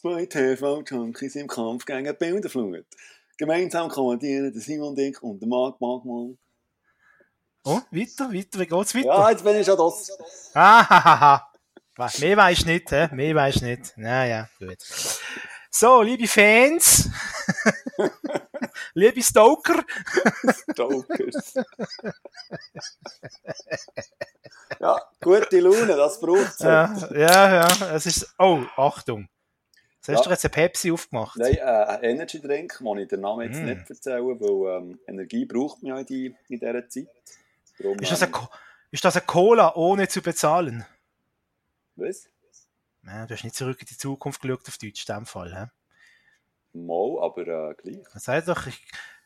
Zwei TV-Junkies im Kampf gegen die Bilderflut. Gemeinsam kommentieren der Simon Dick und der Marc Magmann. Oh, weiter, weiter, wie geht's weiter? Ja, jetzt bin ich schon das. Ah, Mehr weisst nicht, hä? Mehr weisst nicht. Naja, gut. So, liebe Fans. liebe Stoker. Stokers. ja, gute Laune, das braucht es. Ja, ja, ja, es ist, oh, Achtung. Jetzt hast du jetzt eine Pepsi aufgemacht. Nein, äh, ein Energy Drink, kann ich den Namen jetzt Mm. nicht erzählen, weil ähm, Energie braucht man ja in, die, in dieser Zeit. Darum, Ist das, eine, Co- ist das eine Cola ohne zu bezahlen? Was? Ja, du hast nicht zurück in die Zukunft geschaut auf Deutsch, in dem Fall. He? Mal, aber äh, gleich. Sagt doch, ich,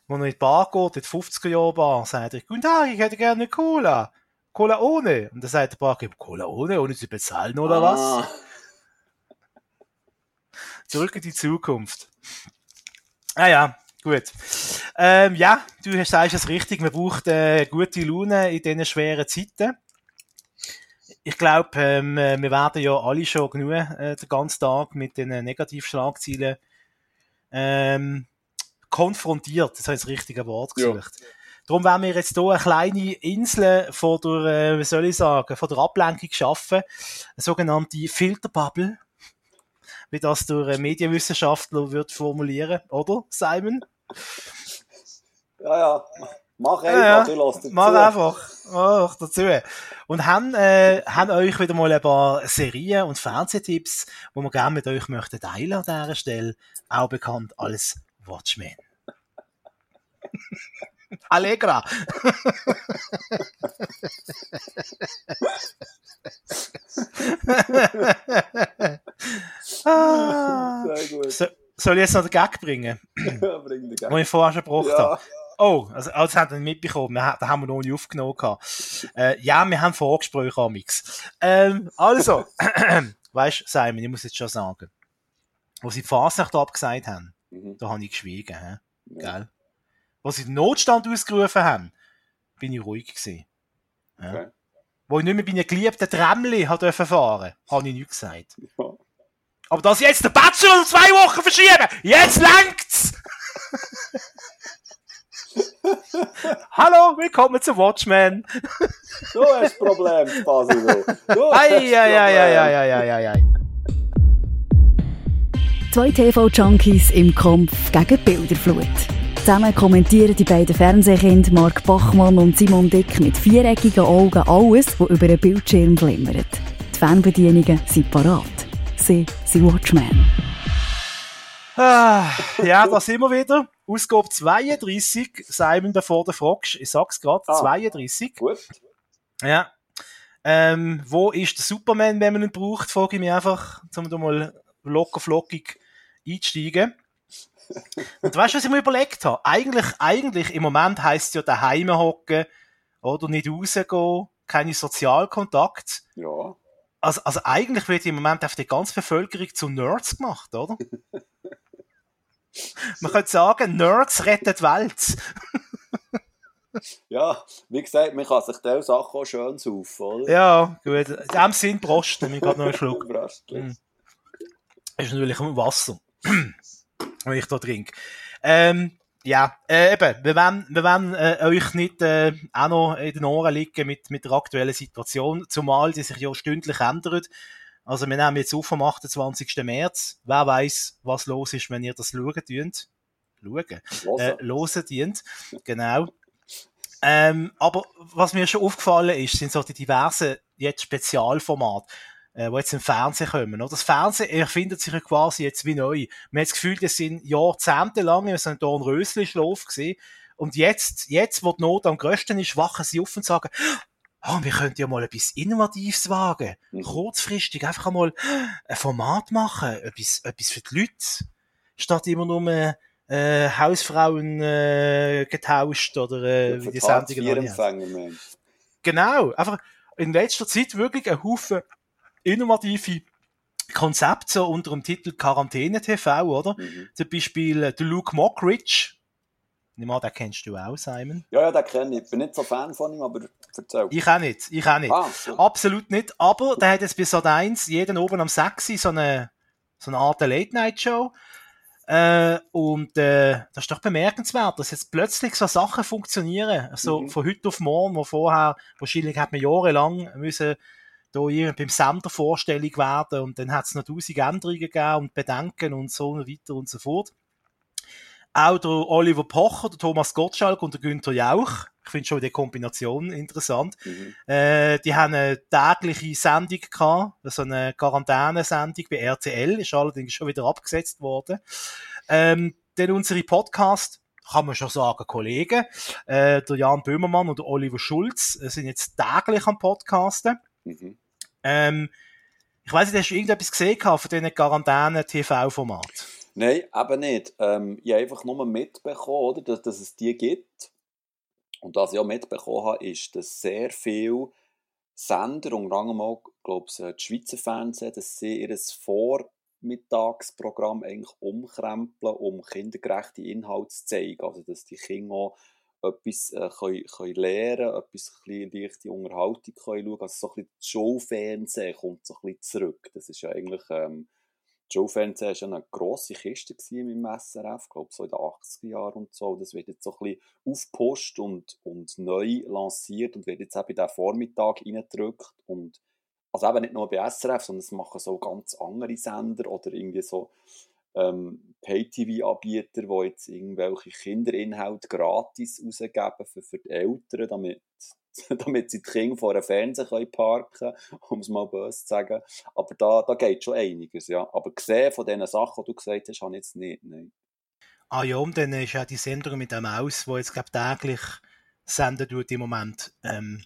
wo er in die Bar geht, in die 50er-Jahre-Bar, sagt er, guten Tag, ich hätte gerne Cola. Cola ohne. Und dann sagt der Barkeeper, Cola ohne, ohne zu bezahlen, oder was? Zurück in die Zukunft. Ah ja, gut. Ähm, ja, du hast- sagst es richtig, man braucht äh, gute Laune in diesen schweren Zeiten. Ich glaube, ähm, äh, wir werden ja alle schon genug äh, den ganzen Tag mit den Negativschlagzeilen ähm, konfrontiert. Das habe ich das richtige Wort Ja. gesucht. Darum werden wir jetzt hier eine kleine Insel von der, äh, wie soll ich sagen, von der Ablenkung schaffen. Eine sogenannte Filterbubble wie das der äh, Medienwissenschaftler wird formulieren, oder, Simon? ja, ja. Mach einfach, Ja, ja. du lässt dazu. Mach einfach, mach dazu. Und haben, äh, haben euch wieder mal ein paar Serien und Fernsehtipps, die wir gerne mit euch möchten teilen an dieser Stelle, auch bekannt als Watchmen. Allegra. ah. Sehr gut. So, soll ich jetzt noch den Gag bringen, Ja, bring den den Gag. ich vorher schon gebraucht habe? Ja, Oh, also, also ihr nicht mitbekommen. Da haben wir noch nicht aufgenommen. Äh, ja, wir haben Vorgespräche am Mix. Ähm, also, weißt du, Simon, ich muss jetzt schon sagen, wo sie die Fasnacht abgesagt haben, mhm. da habe ich geschwiegen. Ja. Gell? Wo sie den Notstand ausgerufen haben, bin ich ruhig gewesen. Ja. Okay. Wo ich nicht mehr bei einem geliebten dürfen fahren, habe ich nichts gesagt. Ja. Aber dass ich jetzt den Bachelor um zwei Wochen verschieben, jetzt längt's! Hallo, willkommen zu Watchmen. Du hast Problem, Basilo. Du hast Ei, ei, ei, ei, Problem. ei, ei, ei, ei, ei. Zwei TV-Junkies im Kampf gegen die Bilderflut. Zusammen kommentieren die beiden Fernsehkinder Mark Bachmann und Simon Dick mit viereckigen Augen alles, was über den Bildschirm glimmert. Die Fernbedienungen sind parat. Sie sind Watchmen. Ah, ja, da sind wir wieder. Ausgabe 32. Simon, bevor du fragst, ich sag's gerade, Ah. 32. Gut. Ja. Ähm, wo ist der Superman, wenn man ihn braucht, frage ich mich einfach, um da mal locker flockig einzusteigen. Und weißt du, was ich mir überlegt habe? Eigentlich, eigentlich, im Moment heisst es ja daheim hocken, oder nicht rausgehen, keine Sozialkontakt. Ja. Also, also eigentlich wird im Moment auf die ganze Bevölkerung zu Nerds gemacht, oder? Man könnte sagen, Nerds retten die Welt. Ja, wie gesagt, man kann sich diese Sachen auch schön saufen, oder? Ja, gut. In dem Sinn Prost, ich gerade noch einen Schluck. Überraschend. Mm. Das ist natürlich Wasser, wenn ich da trinke. Ähm, ja, äh, eben, wir wollen, wir wollen äh, euch nicht äh, auch noch in den Ohren liegen mit, mit der aktuellen Situation, zumal die sich ja stündlich ändert. Also wir nehmen jetzt auf am 28. März. Wer weiß, was los ist, wenn ihr das schauen dient. Schauen? Los. äh, hören dient. Genau. Ähm, aber was mir schon aufgefallen ist, sind so die diversen jetzt Spezialformate, äh, die jetzt im Fernsehen kommen. Oder? Das Fernsehen erfindet sich ja quasi jetzt wie neu. Man hat das Gefühl, das sind jahrzehntelang in so einem Dornrösli-Schlaf gewesen. Und jetzt, jetzt, wo die Not am größten ist, wachen sie auf und sagen, oh, wir könnten ja mal etwas Innovatives wagen. Mhm. Kurzfristig einfach einmal ein Format machen, etwas, etwas für die Leute. Statt immer nur äh, Hausfrauen äh, getauscht oder äh, wie die Sendungen Mensch. Genau, einfach in letzter Zeit wirklich ein Haufen innovative Konzepte so unter dem Titel Quarantäne TV, oder? Mhm. Zum Beispiel äh, der Luke Mockridge. Nimm den kennst du auch, Simon. Ja, ja, den kenne ich. Ich bin nicht so Fan von ihm, aber erzähl. Ich auch nicht, ich auch nicht. Ah, so. Absolut nicht, aber der hat jetzt bis Sat 1 jeden oben am 6 so eine so eine Art Late-Night-Show. Äh, und äh, das ist doch bemerkenswert, dass jetzt plötzlich so Sachen funktionieren, so mhm. von heute auf morgen, wo vorher wahrscheinlich hat man jahrelang müssen da beim Sender Vorstellung werden und dann hat es noch tausend Änderungen gegeben und Bedenken und so weiter und so fort. Auch der Oliver Pocher, der Thomas Gottschalk und der Günther Jauch. Ich finde schon die Kombination interessant. Mhm. Äh, die haben eine tägliche Sendung gehabt, so eine Quarantänesendung bei RTL, ist allerdings schon wieder abgesetzt worden. Ähm, dann unsere Podcast, kann man schon sagen, Kollegen, äh, der Jan Böhmermann und der Oliver Schulz äh, sind jetzt täglich am Podcasten. Mhm. Ähm, ich weiß nicht, hast du irgendetwas gesehen von diesen Quarantäne-TV-Format? Nein, eben nicht. Ähm, ich habe einfach nur mitbekommen, oder, dass, dass es die gibt. Und was ich auch mitbekommen habe, ist, dass sehr viele Sender, unter anderem auch, glaube ich, das Schweizer Fernsehen, dass sie ihr Vormittagsprogramm eigentlich umkrempeln, um kindergerechte Inhalte zu zeigen. Also, dass die Kinder auch etwas äh, können, können lernen etwas ein leichte Unterhaltung können schauen Also so ein bisschen das Showfernsehen kommt so ein bisschen zurück. Das ist ja eigentlich... Ähm, Showfernsehen war eine grosse Kiste im SRF, glaube so in den 80er Jahren und so. Das wird jetzt so ein bisschen aufgepusht und, und neu lanciert und wird jetzt eben in diesen Vormittag reingedrückt. Und also eben nicht nur bei SRF, sondern es machen so ganz andere Sender oder irgendwie so ähm, Pay-TV-Anbieter, die jetzt irgendwelche Kinderinhalte gratis rausgeben für, für die Eltern, damit damit sie die Kinder vor einem Fernseher parken können, um es mal böse zu sagen. Aber da, da geht schon einiges, ja. Aber gesehen von diesen Sachen, die du gesagt hast, habe ich jetzt nicht, nein. Ah ja, und dann ist ja die Sendung mit der Maus, die jetzt, glaube täglich senden tut im Moment. Ähm,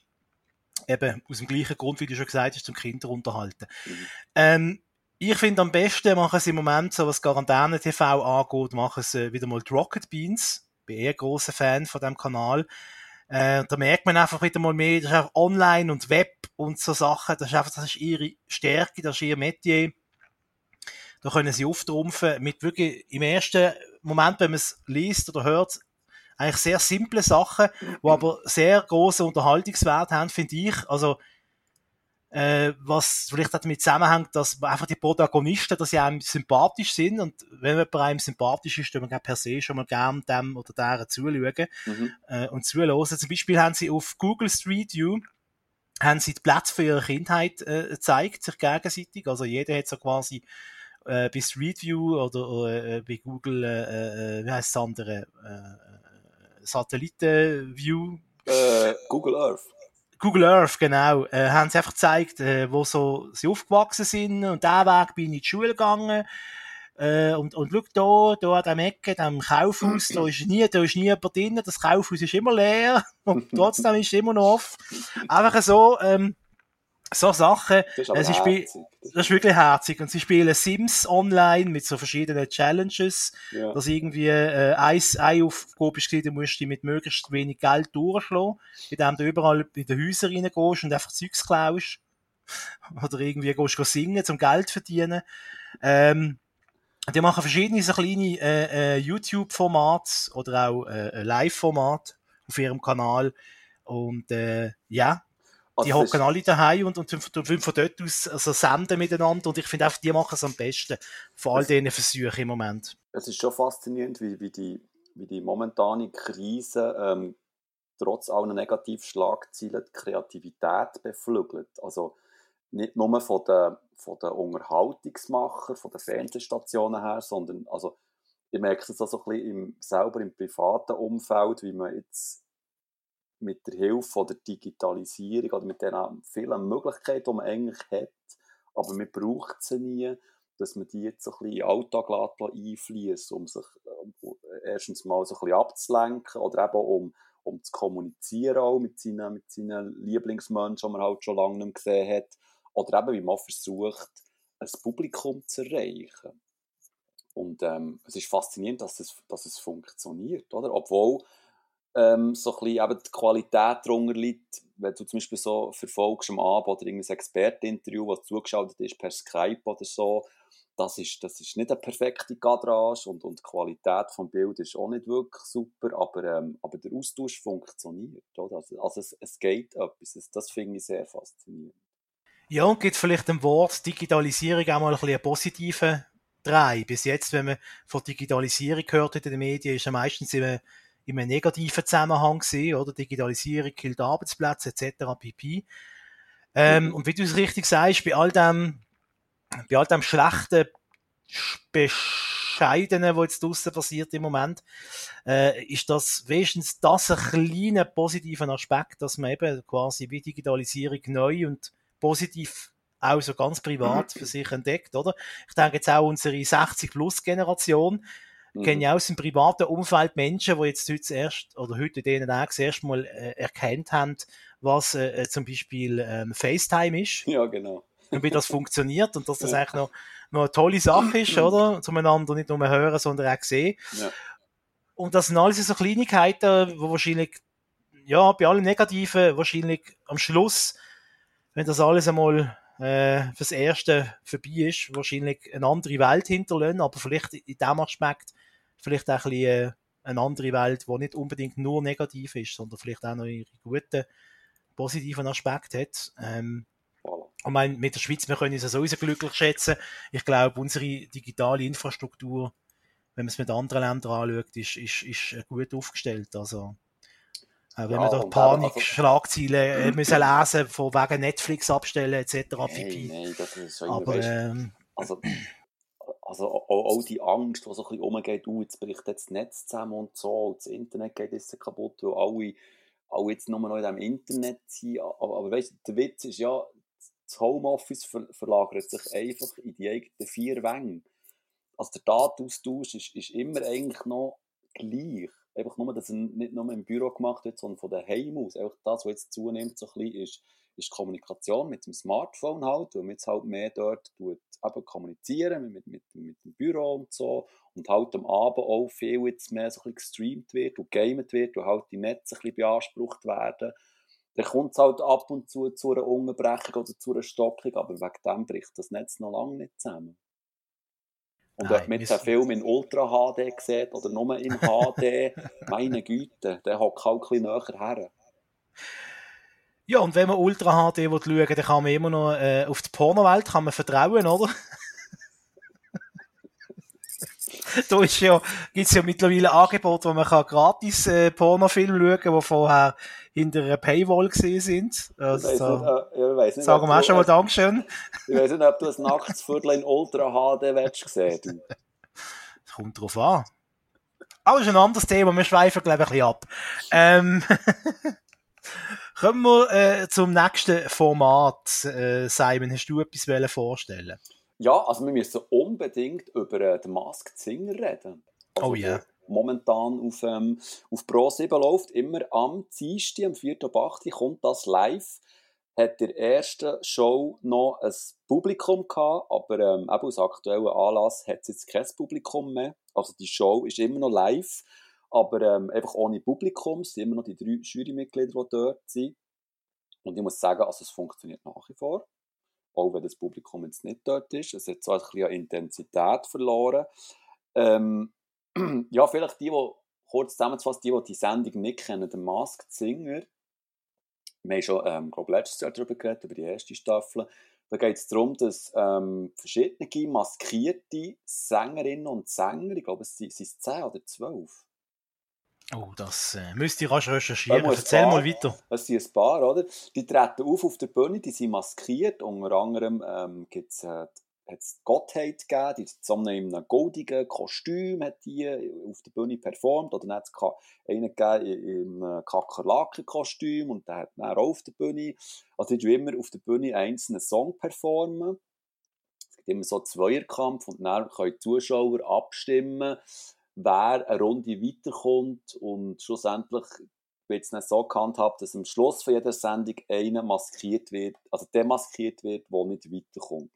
eben aus dem gleichen Grund, wie du schon gesagt hast, zum Kinder unterhalten. Mhm. Ähm, ich finde am besten machen sie im Moment, so was Quarantäne-TV angeht, machen sie wieder mal die Rocket Beans. Bin eher großer Fan von dem Kanal. Äh, da merkt man einfach wieder mal mehr, das ist auch online und Web und so Sachen, das ist einfach, das ist ihre Stärke, das ist ihr Metier. Da können sie auftrumpfen mit wirklich im ersten Moment, wenn man es liest oder hört, eigentlich sehr simple Sachen, die aber sehr großen Unterhaltungswert haben, finde ich. Also, äh, was vielleicht auch damit zusammenhängt, dass einfach die Protagonisten, dass sie einem sympathisch sind und wenn jemand einem sympathisch ist, dann man per se schon mal gerne dem oder der zuschauen mhm. äh, und zuhören. Zum Beispiel haben sie auf Google Street View haben sie die Plätze für ihre Kindheit äh, gezeigt, sich gegenseitig. Also jeder hat so quasi äh, bei Street View oder äh, bei Google, äh, äh wie heißt das andere, äh, Satellitenview. Äh, Google Earth. Google Earth, genau, äh, haben sie einfach gezeigt, äh, wo so sie aufgewachsen sind und der Weg bin ich in die Schule gegangen. Äh, und, und schau da, da an dem Ecke, dem Kaufhaus, da ist nie, da ist nie jemand drin, das Kaufhaus ist immer leer und trotzdem ist es immer noch offen. Einfach so, ähm, so Sachen. Das ist, äh, sie das ist wirklich herzig. Und sie spielen Sims online mit so verschiedenen Challenges. Ja. Dass irgendwie äh, eine Aufgabe ist, du musst dich mit möglichst wenig Geld durchschlagen, indem du überall in die Häuser reingehst und einfach Zeugs klaust. Oder irgendwie gehst du singen, zum Geld verdienen. Ähm, die machen verschiedene so kleine äh, äh, YouTube-Formate oder auch äh, Live-Formate auf ihrem Kanal. Und äh, ja, die also hocken alle daheim und, und, und von dort aus also senden miteinander und ich finde einfach, die machen es am besten von all diesen Versuchen im Moment. Es ist schon faszinierend, wie, wie, die, wie die momentane Krise ähm, trotz aller Negativschlagzeilen die Kreativität beflügelt. Also nicht nur von den, von den Unterhaltungsmachern, von den Fernsehstationen her, sondern also ich merke es also ein bisschen im, selber im privaten Umfeld, wie man jetzt mit der Hilfe der Digitalisierung oder mit den vielen Möglichkeiten, die man eigentlich hat, aber man braucht sie nie, dass man die jetzt ein bisschen in den Alltag einfließen, um sich äh, erstens mal so ein bisschen abzulenken oder eben um, um zu kommunizieren auch mit seinen, mit seinen Lieblingsmenschen, die man halt schon lange nicht gesehen hat, oder eben wie man versucht, ein Publikum zu erreichen. Und ähm, es ist faszinierend, dass es, dass es funktioniert, oder? Obwohl ähm, so ein bisschen die Qualität darunter liegt, wenn du zum Beispiel so verfolgst am Abend oder irgendein Experteninterview, das zugeschaltet ist per Skype oder so, das ist, das ist nicht eine perfekte Kadrage und, und die Qualität des Bild ist auch nicht wirklich super, aber, ähm, aber der Austausch funktioniert. Oder? Also, also es, es geht etwas, das finde ich sehr faszinierend. Ja, und gibt vielleicht dem Wort Digitalisierung auch mal ein bisschen einen positiven drei. Bis jetzt, wenn man von Digitalisierung hat in den Medien, ist er meistens immer in einem negativen Zusammenhang gesehen, oder? Digitalisierung killt Arbeitsplätze, etc., pp. Ähm, mhm. Und wie du es richtig sagst, bei all dem, bei all dem schlechten, bescheidenen, was jetzt draussen passiert im Moment, äh, ist das wenigstens das ein kleiner positiver Aspekt, dass man eben quasi wie Digitalisierung neu und positiv auch so ganz privat für sich entdeckt, oder? Ich denke jetzt auch unsere 60-Plus-Generation, mhm. kennen ja aus dem privaten Umfeld Menschen, die jetzt heute erst, oder heute denen auch das erste Mal äh, erkannt haben, was äh, äh, zum Beispiel ähm, FaceTime ist. Ja, genau. Und wie das funktioniert und dass das ja. eigentlich noch, noch eine tolle Sache ist, oder? Zueinander nicht nur hören, sondern auch sehen. Ja. Und das sind alles so Kleinigkeiten, die wahrscheinlich, ja, bei allem Negativen wahrscheinlich am Schluss, wenn das alles einmal äh, fürs Erste vorbei ist, wahrscheinlich eine andere Welt hinterlassen, aber vielleicht in dem Aspekt vielleicht auch ein bisschen äh, eine andere Welt, die nicht unbedingt nur negativ ist, sondern vielleicht auch noch ihre guten, positiven Aspekte hat. Ähm, ich meine, mit der Schweiz, wir können uns sowieso glücklich schätzen. Ich glaube, unsere digitale Infrastruktur, wenn man es mit anderen Ländern anschaut, ist, ist, ist gut aufgestellt. Also, äh, wenn ja, wir da Panik-Schlagzeilen also, äh, müssen lesen, von wegen Netflix abstellen, etc. Nein, nein, das ist so Aber, ähm, also, also auch, auch, die Angst, die so ein bisschen umgeht, uh, jetzt bricht jetzt das Netz zusammen und so, und das Internet geht jetzt kaputt, weil alle, alle jetzt nur noch in diesem Internet sind. Aber, aber weißt der Witz ist ja, das Homeoffice ver verlagert sich einfach in die eigenen vier Wänge. Also der Datenaustausch ist, ist immer eigentlich noch gleich. Einfach nur, dass er nicht nur im Büro gemacht wird, sondern von daheim aus. Einfach das, was jetzt zunimmt, so ein bisschen ist, ist Kommunikation mit dem Smartphone halt, weil man jetzt halt mehr dort tut, eben kommunizieren mit, mit, mit dem Büro und so und halt am Abend auch viel jetzt mehr so ein bisschen gestreamt wird und gamet wird und halt die Netze ein bisschen beansprucht werden. Dann kommt es halt ab und zu zu einer Unterbrechung oder zu einer Stockung, aber wegen dem bricht das Netz noch lange nicht zusammen. Und Nein, ob man jetzt einen Film in Ultra HD sieht oder nur in HD, meine Güte, der hockt halt ein bisschen näher her. Ja, und wenn man Ultra HD schauen will, dann kann man immer noch äh, auf die Pornowelt kann man vertrauen, oder? da ist ja, gibt's ja mittlerweile Angebote, wo man kann gratis äh, Pornofilm schauen kann, die vorher hinter einer Paywall gesehen sind. Also, ich weiss nicht, äh, ich weiss nicht, sagen wir auch schon mal Dankeschön. Ich weiß nicht, ob du ein Nachtsviertel in Ultra HD willst sehen. Das kommt drauf an. Aber das ist ein anderes Thema, wir schweifen, glaube ich, ein bisschen ab. Ähm, kommen wir äh, zum nächsten Format. Äh, Simon, hast du etwas vorstellen Ja, also wir müssen unbedingt über äh, den Masked Singer reden. Also oh ja. Yeah momentan auf, ähm, auf Pro 7 läuft, immer am Dienstag, am 4. ab 8. kommt das live. Hat der erste Show noch ein Publikum gehabt, aber ähm, eben aus aktuellem Anlass hat es jetzt kein Publikum mehr. Also die Show ist immer noch live, aber ähm, einfach ohne Publikum. Es sind immer noch die drei Jurymitglieder, die dort sind. Und ich muss sagen, also es funktioniert nach wie vor. Auch wenn das Publikum jetzt nicht dort ist. Es hat zwar ein bisschen Intensität verloren. Ähm, ja, vielleicht die, die, kurz zusammenzufassen, die, die die Sendung nicht kennen, der Masked Singer. Wir haben schon, ähm, glaube letztes Jahr darüber geredet, über die erste Staffel. Da geht es darum, dass ähm, verschiedene maskierte Sängerinnen und Sänger, ich glaube, es sind, sind 10 oder 12. Oh, das äh, müsste ich rasch recherchieren. Erzähl paar, mal weiter. Es sind ein paar, oder? Die treten auf auf der Bühne, die sind maskiert. Unter anderem ähm, gibt es äh, hat es Gottheit gegeben, die zusammen in einem goldigen Kostüm hat die auf der Bühne performt, oder dann hat es einen gegeben in einem Kakerlaken-Kostüm und der hat dann auch auf der Bühne, also die immer auf der Bühne einzelnen Song performen. Es gibt immer so einen Zweierkampf und dann können die Zuschauer abstimmen, wer eine Runde weiterkommt und schlussendlich wird es dann so gehandhabt, dass am Schluss von jeder Sendung einer maskiert wird, also demaskiert wird, der nicht weiterkommt.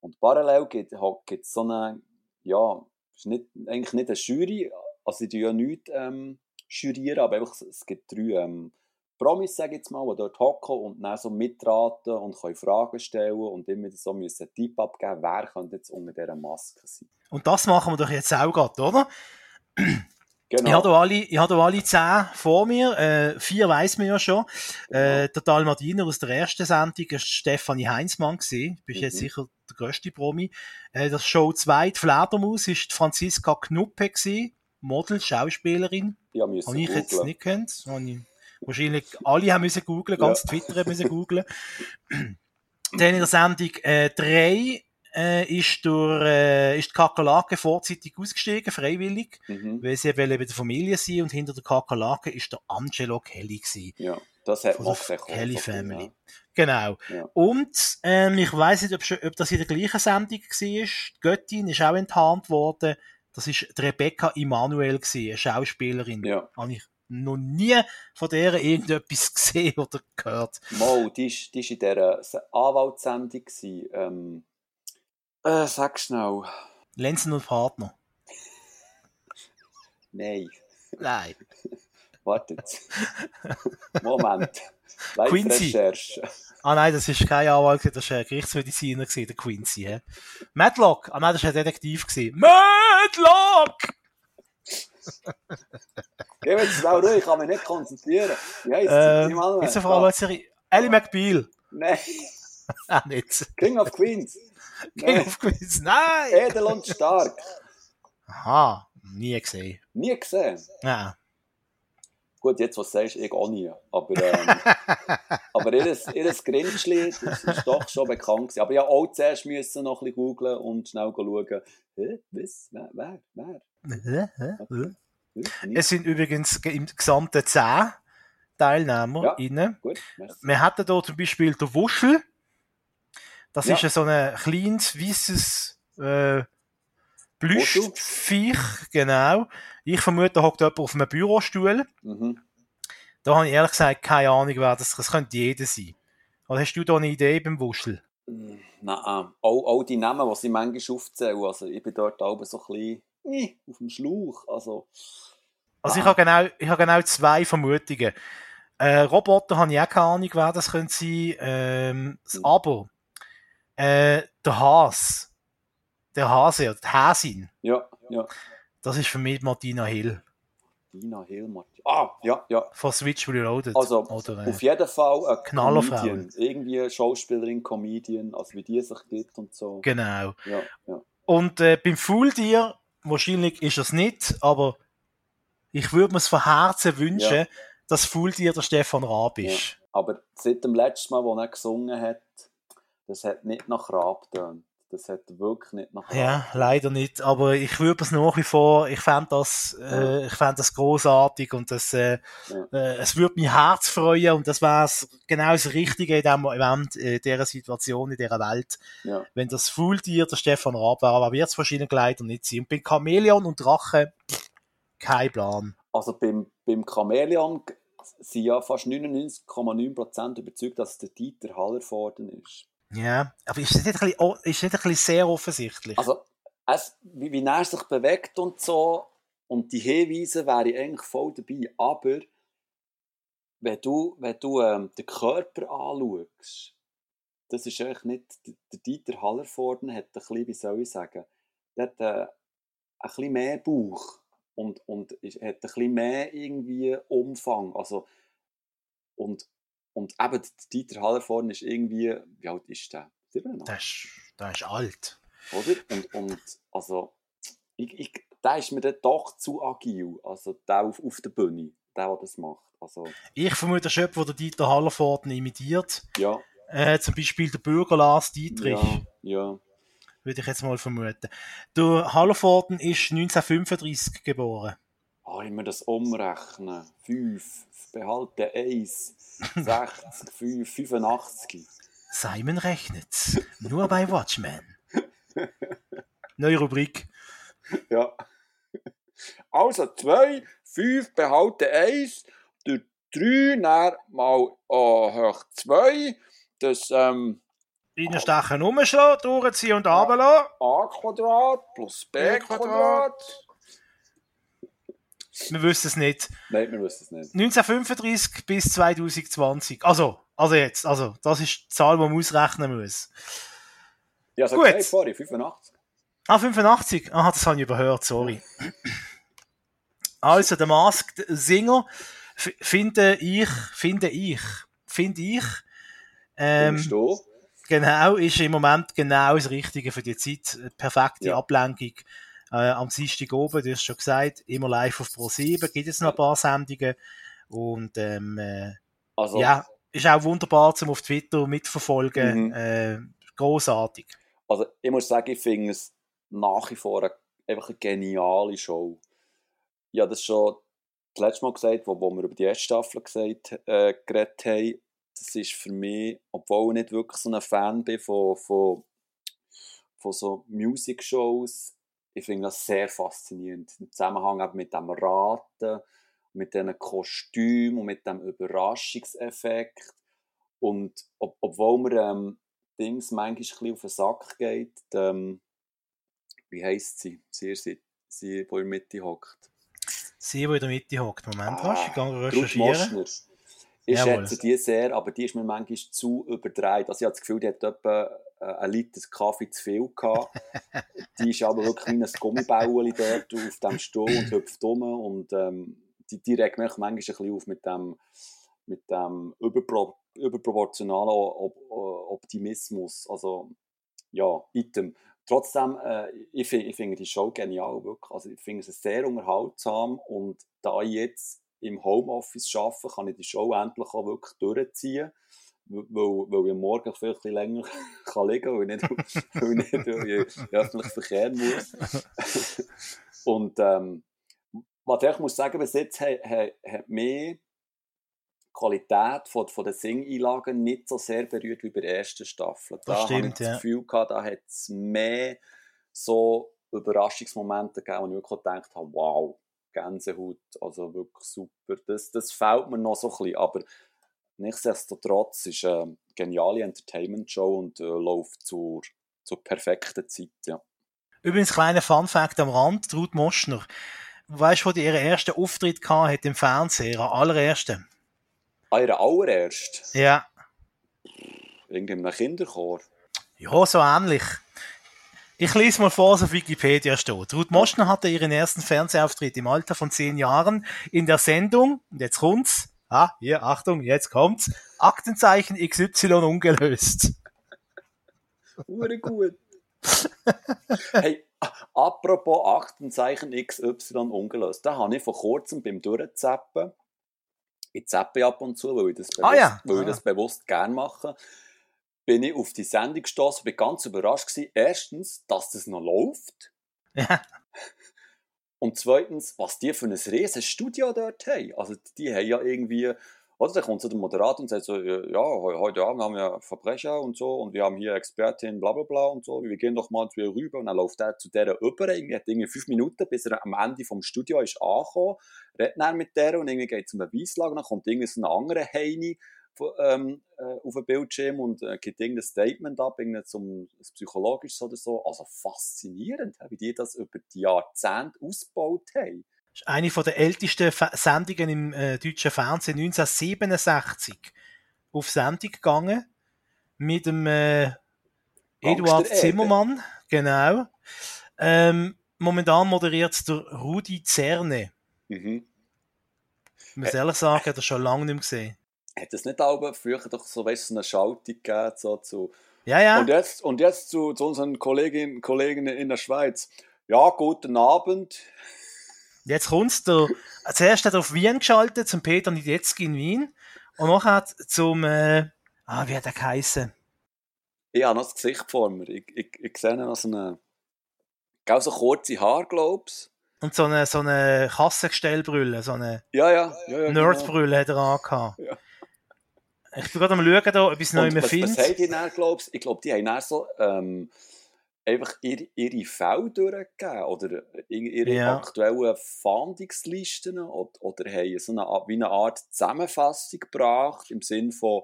Und parallel gibt es so eine, ja, ist nicht, eigentlich nicht eine Jury, also die ja nichts ähm, jurieren, aber einfach, es gibt drei ähm, Promis, sage ich jetzt mal, die dort hocken und dann so mitraten und können Fragen stellen und immer so müssen einen Tipp abgeben, wer könnte jetzt unter dieser Maske sein. Und das machen wir doch jetzt auch gerade, oder? Genau. Ich habe alle, ich habe alle zehn vor mir. Äh, vier weiß man ja schon. Genau. Äh, der Dalmadiner aus der ersten Sendung war Stefanie Heinzmann. Gewesen. Bist mhm. jetzt sicher der grösste Promi. Äh, das Show 2, die Fledermaus, ist Franziska Knuppe gewesen, Model, Schauspielerin. Ja, müssen Habe ich jetzt googlen. nicht gekannt. Habe ich- Wahrscheinlich alle haben müssen googlen, ganz Ja. Twitter haben müssen googlen. Dann in der Sendung äh, 3 äh, ist, durch, äh, ist die Kakerlake vorzeitig ausgestiegen, freiwillig, Mhm. weil sie wollte bei der Familie sein und hinter der Kakerlake ist der Angelo Kelly gewesen. Ja, das hat man. Kelly Family. ja. Genau. Ja. Und ähm, ich weiß nicht, ob, ob das in der gleichen Sendung war. Die Göttin ist auch enttarnt worden. Das ist die Rebecca Immanuel, gewesen, eine Schauspielerin. Ja. Habe ich noch nie von der irgendetwas gesehen oder gehört. Mal, die ist, die ist in dieser Se- Anwaltssendung. Ähm, äh, sag schnell. Lenzen und Partner. Nein, Nein. wartet. Moment. Quincy. Ah nein, das ist kein Anwalt, das war ein Gerichtsmediziner, der Quincy. He? Matlock. Ah nein, das war ein Detektiv. Matlock! Geh jetzt schnell ruhig, ich kann mich nicht konzentrieren. Wie heisst Ähm, sie? Mal ist eine Anwaltsserie. Ellie McBeal. Nein, Ah, nicht. King of Queens. King Nein, of Queens. Nein! edel und stark. Aha, nie gesehen. Nie gesehen. Ja. Gut, jetzt, was du sagst, ich auch nie. Aber, ähm, aber ihr, ihr Grinchli, das ist doch schon bekannt gewesen. Aber ja, auch zuerst müssen noch ein bisschen googlen und schnell schauen. Hä? Was? Wer? Wer? Wer? Hä? Nie? Es sind übrigens ge- im gesamten 10 Teilnehmer Ja. innen. Gut. Wir hatten hier zum Beispiel den Wuschel. Das Ja. ist so ein kleines, weißes äh, Plüschviech, genau. Ich vermute, da hockt jemand auf einem Bürostuhl. Mhm. Da habe ich ehrlich gesagt keine Ahnung, wer das, das könnte jeder sein. Oder hast du da eine Idee beim Wuschel? Mm, Nein, auch, auch die Namen, die sie manchmal aufzählen. Also ich bin dort auch so ein bisschen auf dem Schlauch. Also, Also ich Ah. habe genau, ich habe genau zwei Vermutungen. Äh, Roboter habe ich auch keine Ahnung, wer das könnte sein. Ähm, das Mhm. Abo. Äh, der Has. Der Hase, oder die Häsin. ja, ja. Das ist für mich Martina Hill. Dina Hilmar. Ah, ja, ja. Von Switch Reloaded. Also, Oder, äh, Auf jeden Fall eine Knallerfrau. Comedian. Irgendwie eine Schauspielerin, Comedian, also wie die sich gibt und so. genau. Ja, ja. Und äh, beim Fooltier, wahrscheinlich ist es nicht, aber ich würde mir es von Herzen wünschen, Ja. dass Fooltier der Stefan Raab ist. Aber seit dem letzten Mal, wo er gesungen hat, das hat nicht nach Raab getönt. Das hat wirklich nicht nach Raab. Ja, leider nicht. Aber ich würde es nach wie vor, ich fände das, äh, ich fänd das großartig und das, äh, Ja. äh, es würde mein Herz freuen und das wäre genau das Richtige in diesem Moment, in dieser Situation, in dieser Welt. Ja. Wenn das Fooltier der Stefan Raab wäre, aber wird es wahrscheinlich leider nicht sein. Und bei Chamäleon und Drache, kein Plan. Also beim, beim Chamäleon sind ja fast 99,9% überzeugt, dass es der Dieter Hallervorden ist. Ja, aber ist das nicht ein bisschen, ist nicht ein bisschen sehr offensichtlich? Also, es, wie, wie er sich bewegt und so, und die Hinweise wäre ich eigentlich voll dabei. Aber, wenn du, wenn du ähm, den Körper anschaust, das ist eigentlich nicht, der Dieter Hallervorden hat ein bisschen, wie soll ich sagen, der hat äh, ein bisschen mehr Bauch und, und ist, hat ein bisschen mehr irgendwie Umfang. Also, und, und eben, der Dieter Hallervorden ist irgendwie, wie alt ist der? 87? das, ist, das ist alt. Oder? Und, und also, ich, ich, der ist mir dann doch zu agil. Also, der auf, auf der Bühne, der, der das macht. Also, Ich vermute, das ist jemand, der Dieter Hallervorden imitiert. ja, Äh, zum Beispiel der Bürger Lars Dietrich. ja, ja. würde ich jetzt mal vermuten. Der Hallervorden ist 1935 geboren. Ah, ich mir das umrechnen. 5, behalte 1, 60, 5, 85. Simon rechnet. Nur bei Watchmen. Neue Rubrik. Ja. Also 2, 5, behalte 1, durch 3, dann mal oh, hoch 2, das ähm, Reinstechen, umschlagen, durchziehen und runterlassen. a Quadrat plus b Quadrat. Wir wissen es nicht. Nein, wir wissen es nicht. 1935 bis 2020. Also, also jetzt, also, das ist die Zahl, die man ausrechnen muss. Ja, so Gut. gesagt vorhin, 85. Ah, 85? Aha, das habe ich überhört, sorry. Also, der Masked Singer finde ich, finde ich, finde ich, ähm, genau, ist im Moment genau das Richtige für die Zeit. Perfekte ja. Ablenkung äh, am Dienstag oben, du hast schon gesagt, immer live auf Pro 7, gibt es noch ein paar Sendungen und ähm, äh, also, ja, ist auch wunderbar zum auf Twitter mitverfolgen, mhm. äh, großartig. Also ich muss sagen, ich finde es nach wie vor eine, einfach eine geniale Show. Ich habe das schon das letzte Mal gesagt, wo, wo wir über die erste Staffel gesagt, äh, geredet haben. Das ist für mich, obwohl ich nicht wirklich so ein Fan bin von, von, von so Music-Shows, ich finde das sehr faszinierend. Im Zusammenhang mit dem Raten, mit diesen Kostümen und mit dem Überraschungseffekt. Und ob, obwohl mir ähm, Dings manchmal ein bisschen auf den Sack geht, ähm, wie heisst sie? Sie, sie, sie, die in der Mitte hockt. Sie, die in der Mitte hockt. Moment, ah, was? Ich gehe recherchieren. Ich Jawohl. schätze die sehr, aber die ist mir manchmal zu überdreht. Also ich habe das Gefühl, die hat etwa äh, ein Liter Kaffee zu viel gehabt. die ist aber wirklich wie ein Gummibauli dort auf dem Stuhl und hüpft um. Und ähm, die, die regt mich manchmal ein bisschen auf mit dem, mit dem überpro überproportionalen Optimismus. Also, ja, Item. Trotzdem, äh, ich, ich finde die Show genial, wirklich. Also, ich finde sie sehr unterhaltsam und da jetzt im Homeoffice arbeite, kann ich die Show endlich auch wirklich durchziehen weil, weil ich morgen vielleicht länger kann liegen kann, weil ich nicht, weil ich nicht in öffentlichen Verkehr muss. Und ähm, was ich muss sagen, bis jetzt hat, hat, hat mehr Qualität von, von den Sing-Einlagen nicht so sehr berührt wie bei der ersten Staffel. Das da stimmt, habe ich das Gefühl gehabt, da hat es mehr so Überraschungsmomente gegeben, wo ich wirklich gedacht habe, wow, Gänsehaut, also wirklich super. Das, das fehlt mir noch so ein bisschen, aber nichtsdestotrotz ist es eine geniale Entertainment-Show und äh, läuft zur, zur perfekten Zeit, ja. Übrigens, kleiner Fun-Fact am Rand, Ruth Moschner, weißt du, wo die ihren ersten Auftritt hatte im Fernsehen, ihren allerersten? Ah, ihren allerersten? Ja. Irgendwie in einem Kinderchor? Ja, so ähnlich. Ich lese mal vor, was auf Wikipedia steht. Ruth Moschner hatte ihren ersten Fernsehauftritt im Alter von zehn Jahren in der Sendung, und jetzt kommt's, ah, hier, Achtung, jetzt kommt's, Aktenzeichen XY ungelöst. Ure gut. hey, Apropos Achtenzeichen XY ungelöst. Da habe ich vor kurzem beim Durchzappen, ich zappe ab und zu, weil ich das ah, bewusst, ah, ja. weil ich das bewusst gerne mache, bin ich auf die Sendung gestoßen, bin ganz überrascht gewesen. Erstens, dass das noch läuft. Ja. Und zweitens, was die für ein riesiges Studio dort haben. Also die haben ja irgendwie oder? Da kommt so der Moderator und sagt so, ja, heute Abend haben wir Verbrecher und so und wir haben hier Expertin, bla bla bla und so, wir gehen doch mal zu ihr rüber und dann läuft er zu der über, irgendwie hat irgendwie fünf Minuten, bis er am Ende vom Studio ist angekommen, redet dann mit der und irgendwie geht zum Beweislage, dann kommt irgendwie so eine andere Heini ähm, äh, auf den Bildschirm und äh, gibt irgendein Statement ab, irgendwie zum psychologisches oder so. Also faszinierend, wie die das über die Jahrzehnte ausgebaut haben ist eine der ältesten Sendungen im äh, deutschen Fernsehen 1967 auf Sendung gegangen mit dem äh, Eduard Zimmermann, genau. Ähm, momentan moderiert es der Rudi Zerne. Mhm. Ich muss ehrlich sagen, hat er schon lange nicht mehr gesehen. Hat es nicht auch früher doch so, weißt, so eine Schaltung gegeben, so zu ja, ja. Und jetzt, und jetzt zu, zu unseren Kolleginnen und Kollegen in der Schweiz. Ja, guten Abend. Jetzt kommst du, zuerst hat er auf Wien geschaltet, zum Peter Niedetzki in Wien. Und nachher zum, äh, ah, wie hat er geheißen? Ich habe noch das Gesicht vor mir. Ich, ich, ich sehe noch so eine, gell, so kurze Haare, glaubst Und so eine, so eine Kassengestellbrille, so eine ja, ja, ja, ja genau. Nerdbrille hat er angehabt. Ja. Ich bin gerade am schauen, da, ob ich es noch mehr finde. Was haben die dann, glaubst Ich glaube, die haben dann so, ähm, einfach ihre, ihre Fälle durchgegeben oder ihre ja. aktuellen Fahndungslisten oder, oder haben so eine, wie eine Art Zusammenfassung gebracht im Sinne von,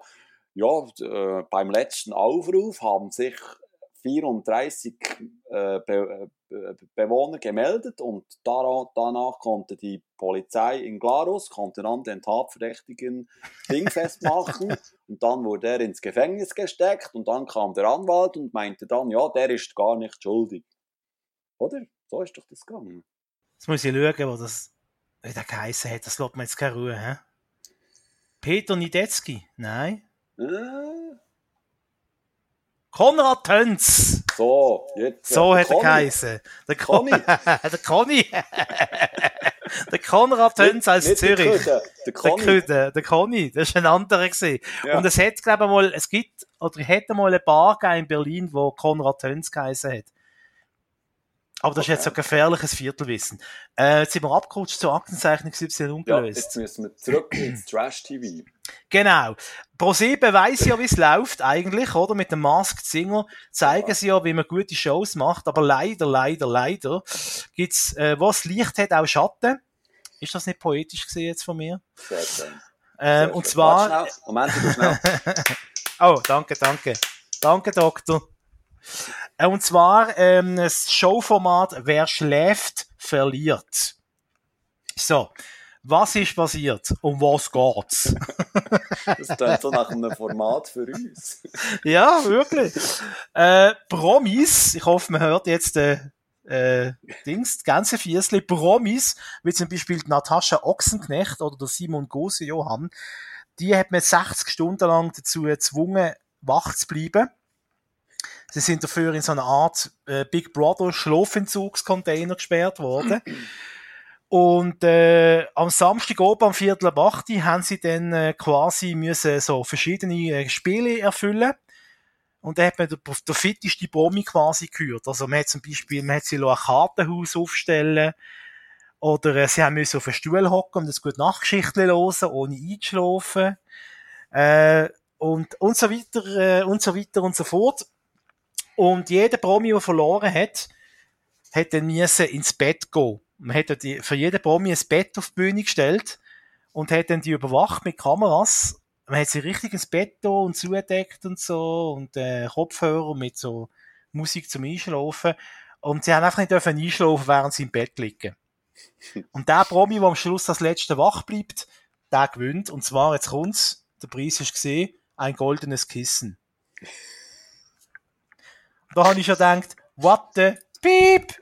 ja, äh, beim letzten Aufruf haben sich 34 äh, Be Be Bewohner gemeldet und danach konnte die Polizei in Glarus konnte dann den Tatverdächtigen dingfest machen und dann wurde er ins Gefängnis gesteckt und dann kam der Anwalt und meinte dann, ja, der ist gar nicht schuldig. Oder? So ist doch das gegangen. Jetzt muss ich schauen, wo das wie der geheissen hat. Das lässt mir jetzt keine Ruhe. He? Peter Niedetzki? Nein. Äh, Konrad Tönz. So, jetzt. So ja, hat er Conny. geheißen. Der Conny. Der Conny. der Konrad Tönz als Nicht der Zürich. Der Der Conny. Köder, der Conny, das ist ein anderer gewesen. Ja. Und es hat, glaube ich, mal, es gibt, oder hätte mal eine Bar gegeben in Berlin, wo Konrad Tönz geheißen hat. Aber das ist jetzt so Okay. gefährliches Viertelwissen. Äh, jetzt sind wir abgerutscht zur Aktenzeichnung Y Ja, ungelöst. jetzt müssen wir zurück ins Trash-TV. Genau. ProSieben weiss ja, wie es läuft eigentlich, oder? Mit dem Masked Singer zeigen Ja. sie ja, wie man gute Shows macht, aber leider, leider, leider gibt's, äh, was Licht hat, auch Schatten. Ist das nicht poetisch gesehen jetzt von mir? Sehr schön. Ähm, Sehr und schön. zwar, Warte schnell. Moment, du schnell. oh, danke, danke. Danke, Doktor. Äh, Und zwar, ähm, das Showformat Wer schläft, verliert. So. Was ist passiert? Um was geht's? Das klingt so nach einem Format für uns. Ja, wirklich. Äh, Promis, ich hoffe, man hört jetzt äh, äh, Dings, die ganze Viersli, Promis, wie zum Beispiel Natascha Ochsenknecht oder der Simon Gose Johann, die hat man 60 Stunden lang dazu gezwungen, wach zu bleiben. Sie sind dafür in so einer Art äh, Big Brother Schlafentzugscontainer gesperrt worden. Und äh, am Samstag oben am Viertel ab 8 Uhr haben sie dann äh, quasi müssen so verschiedene äh, Spiele erfüllen. Und da hat man der, der fitteste Promi quasi gehört. Also man hat zum Beispiel, man hat sie ein Kartenhaus aufstellen oder äh, sie haben müssen auf einen Stuhl hocken und das gut Nachtgeschichten hören, ohne einzuschlafen. Äh, und, und so weiter, äh, und so weiter und so fort. Und jeder Promi, der verloren hat, hat dann müssen ins Bett gehen. Man hat die, für jeden Promi ein Bett auf die Bühne gestellt und hat dann die überwacht mit Kameras. Man hat sie richtig ins Bett da und zugedeckt und so und äh, Kopfhörer mit so Musik zum Einschlafen. Und sie haben einfach nicht dürfen einschlafen, während sie im Bett liegen. Und der Promi, der am Schluss als letzter wach bleibt, der gewinnt. Und zwar, jetzt kommt's, der Preis ist gesehen, ein goldenes Kissen. Da habe ich schon gedacht, what the beep?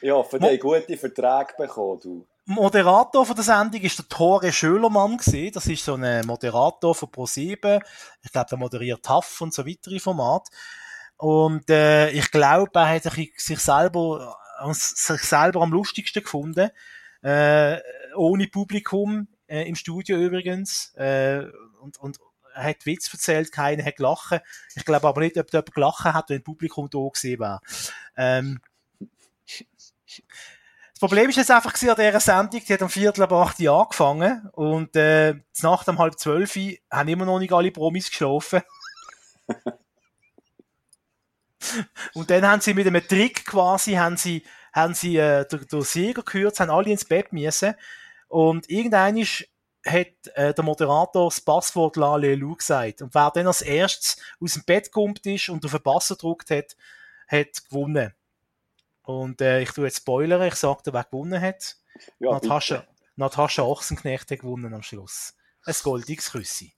Ja, für Mo- die gute Verträge bekommen, du. Moderator von der Sendung ist der Tore Schölermann gewesen. Das ist so ein Moderator von Pro7. Ich glaube, der moderiert TAF und so weitere Format. Und äh, ich glaube, er hat sich selber, äh, sich selber am lustigsten gefunden. Äh, ohne Publikum äh, im Studio übrigens. Äh, und, und hat Witz erzählt, keiner hat gelacht. Ich glaube aber nicht, ob jemand gelacht hat, wenn das Publikum da gewesen wäre. Ähm, das Problem ist jetzt einfach gewesen, an dieser Sendung, die hat am Viertel ab 8 Uhr angefangen und äh, die Nacht um halb zwölf haben immer noch nicht alle Promis geschlafen. und dann haben sie mit einem Trick quasi, haben sie, haben sie äh, den, den Sieger gehört, haben alle ins Bett müssen und irgendwann ist hat äh, der Moderator das Passwort Lalelu gesagt. Und wer dann als erstes aus dem Bett kommt ist und auf den Pass gedruckt hat, hat gewonnen. Und äh, ich tue jetzt spoilern, ich sage dir, wer gewonnen hat. Ja, Natascha, bitte. Natascha Ochsenknecht hat gewonnen am Schluss. Ein goldiges Küssi.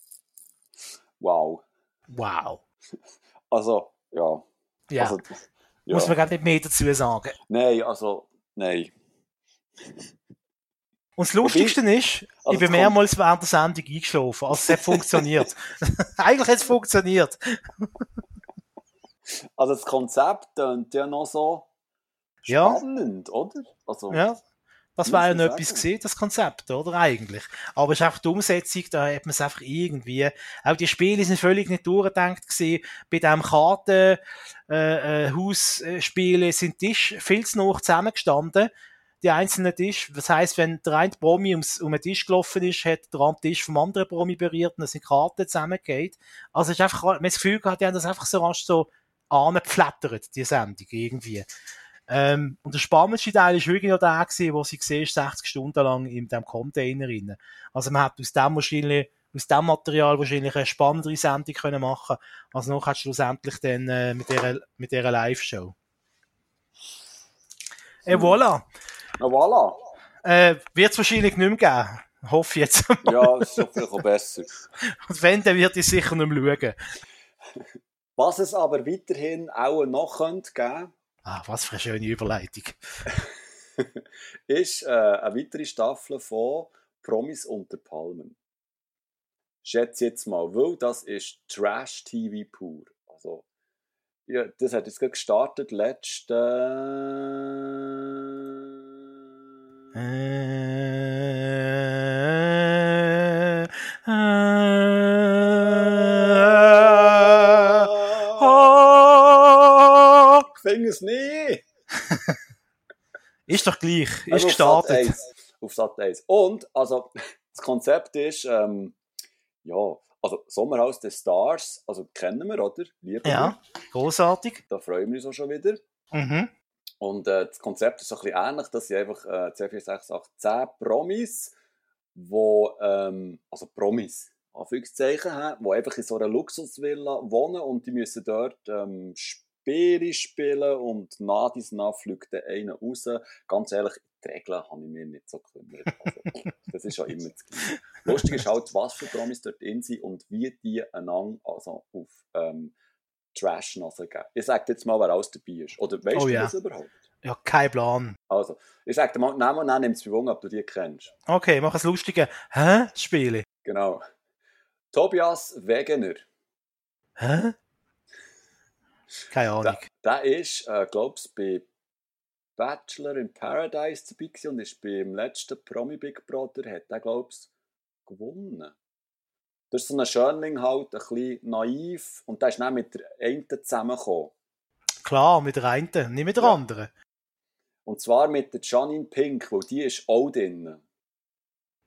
Wow. Wow. Also, ja. Ja, Also, ja. muss man gar nicht mehr dazu sagen. Nein, also, nein. Und das Lustigste ist, Also ich bin mehrmals während der Sendung eingeschlafen. Also es hat funktioniert. Eigentlich hat es funktioniert. Also, das Konzept klingt ja noch so Ja. spannend, oder? Also, Ja, das war ja noch etwas gesehen, das Konzept, oder? Eigentlich. Aber es ist einfach die Umsetzung, da hat man es einfach irgendwie, auch die Spiele sind völlig nicht durchgedacht gewesen. Bei dem Karten, äh, äh, Hausspiele sind Tisch viel zu noch zusammengestanden. Die einzelnen Tisch, das heisst, wenn der eine Promi ums, um den Tisch gelaufen ist, hat der andere Tisch vom anderen Promi berührt und dann sind Karten zusammengeht. Also es ist einfach, man hat das Gefühl gehabt, die haben das einfach so rasch so angepflattert, die Sendung, irgendwie. Ähm, und der spannendste Teil ist wirklich noch der gewesen, wo sie gesehen 60 Stunden lang in dem Container rein. Also man hat aus dem wahrscheinlich, aus dem Material wahrscheinlich eine spannendere Sendung können machen, als noch hat schlussendlich dann äh, mit dieser, mit dieser Live-Show. Et voilà. Na, voilà. Äh, wird es wahrscheinlich nicht mehr geben. Hoffe jetzt. Ja, ist so vielleicht auch besser. Und wenn, dann wird ich sicher nicht mehr schauen. Was es aber weiterhin auch noch könnte geben Ah, was für eine schöne Überleitung. ist äh, eine weitere Staffel von Promis unter Palmen. Schätze jetzt mal, weil das ist Trash-TV pur. ja, das hat jetzt gerade gestartet, letzte... Äh, äh, oh. Finde es nicht! Ist doch gleich, ist Also auf gestartet. Sat 1. Auf Sat 1. Und, also, das Konzept ist, ähm, ja, also Sommerhaus des Stars, also kennen wir, oder? Lieben Ja, großartig. wir. Da freuen wir uns auch schon wieder. Mhm. Und äh, das Konzept ist ein bisschen ähnlich, dass sie einfach äh, 10, 4, 6, 8, 10 Promis, wo, ähm, also Promis, Anführungszeichen, die einfach in so einer Luxusvilla wohnen und die müssen dort ähm, Spiele spielen und nach dies nach fliegt der eine raus. Ganz ehrlich, die Regeln habe ich mir nicht so gekümmert. Also, das ist ja immer das Gleiche. Lustig ist halt, was für Promis dort drin sind und wie die einander also auf ähm, Trash geben. Ich sage jetzt mal, wer alles dabei ist. Oder weißt Oh du ja. das überhaupt? Ja, kein Plan. Also, ich sage dir mal, Namen und dann nimm es Wunder, ob du die kennst. Okay, mach ein lustige Hä? Spiele. Genau. Tobias Wegener. Hä? Keine Ahnung. Der, der ist, äh, glaube ich, bei Bachelor in Paradise dabei gewesen und ist beim letzten Promi Big Brother, hat er, glaube ich, gewonnen. Das ist so ein Schönling halt, ein bisschen naiv und der ist dann mit der einen zusammengekommen. Klar, mit der einen, nicht mit der Ja. anderen. Und zwar mit der Janine Pink, weil die ist auch drin.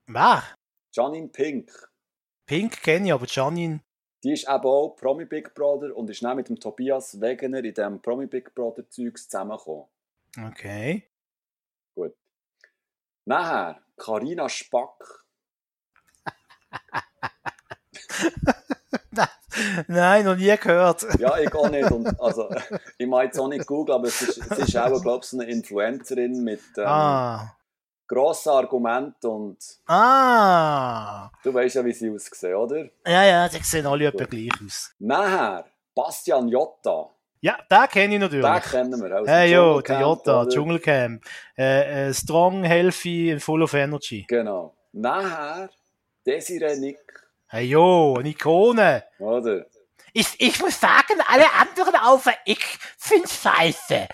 Wer? Janine Pink. Pink kenne ich, aber Janine. Die ist eben auch Promi Big Brother und ist dann mit dem Tobias Wegener in dem Promi Big Brother Zeugs zusammengekommen. Okay. Gut. Nachher, Karina Spack. Nein, noch nie gehört. Ja, ich auch nicht. Und, also, ich mag jetzt auch nicht googeln, aber es ist, es ist auch, glaube ich, so eine Influencerin mit ähm, Ah. grossen Argumenten und Ah. du weißt ja, wie sie aussehen, oder? Ja, ja, die sehen alle etwa gleich aus. Nachher, Bastian Jotta. Ja, den kenne ich natürlich. Den kennen wir. Aus Hey jo, der oder? Dschungelcamp. Äh, äh, strong, healthy and full of energy. Genau. Nachher, Desiree Nick. Hey jo, eine Ikone. Oder? Ich, ich muss sagen, alle anderen außer ich finde scheiße.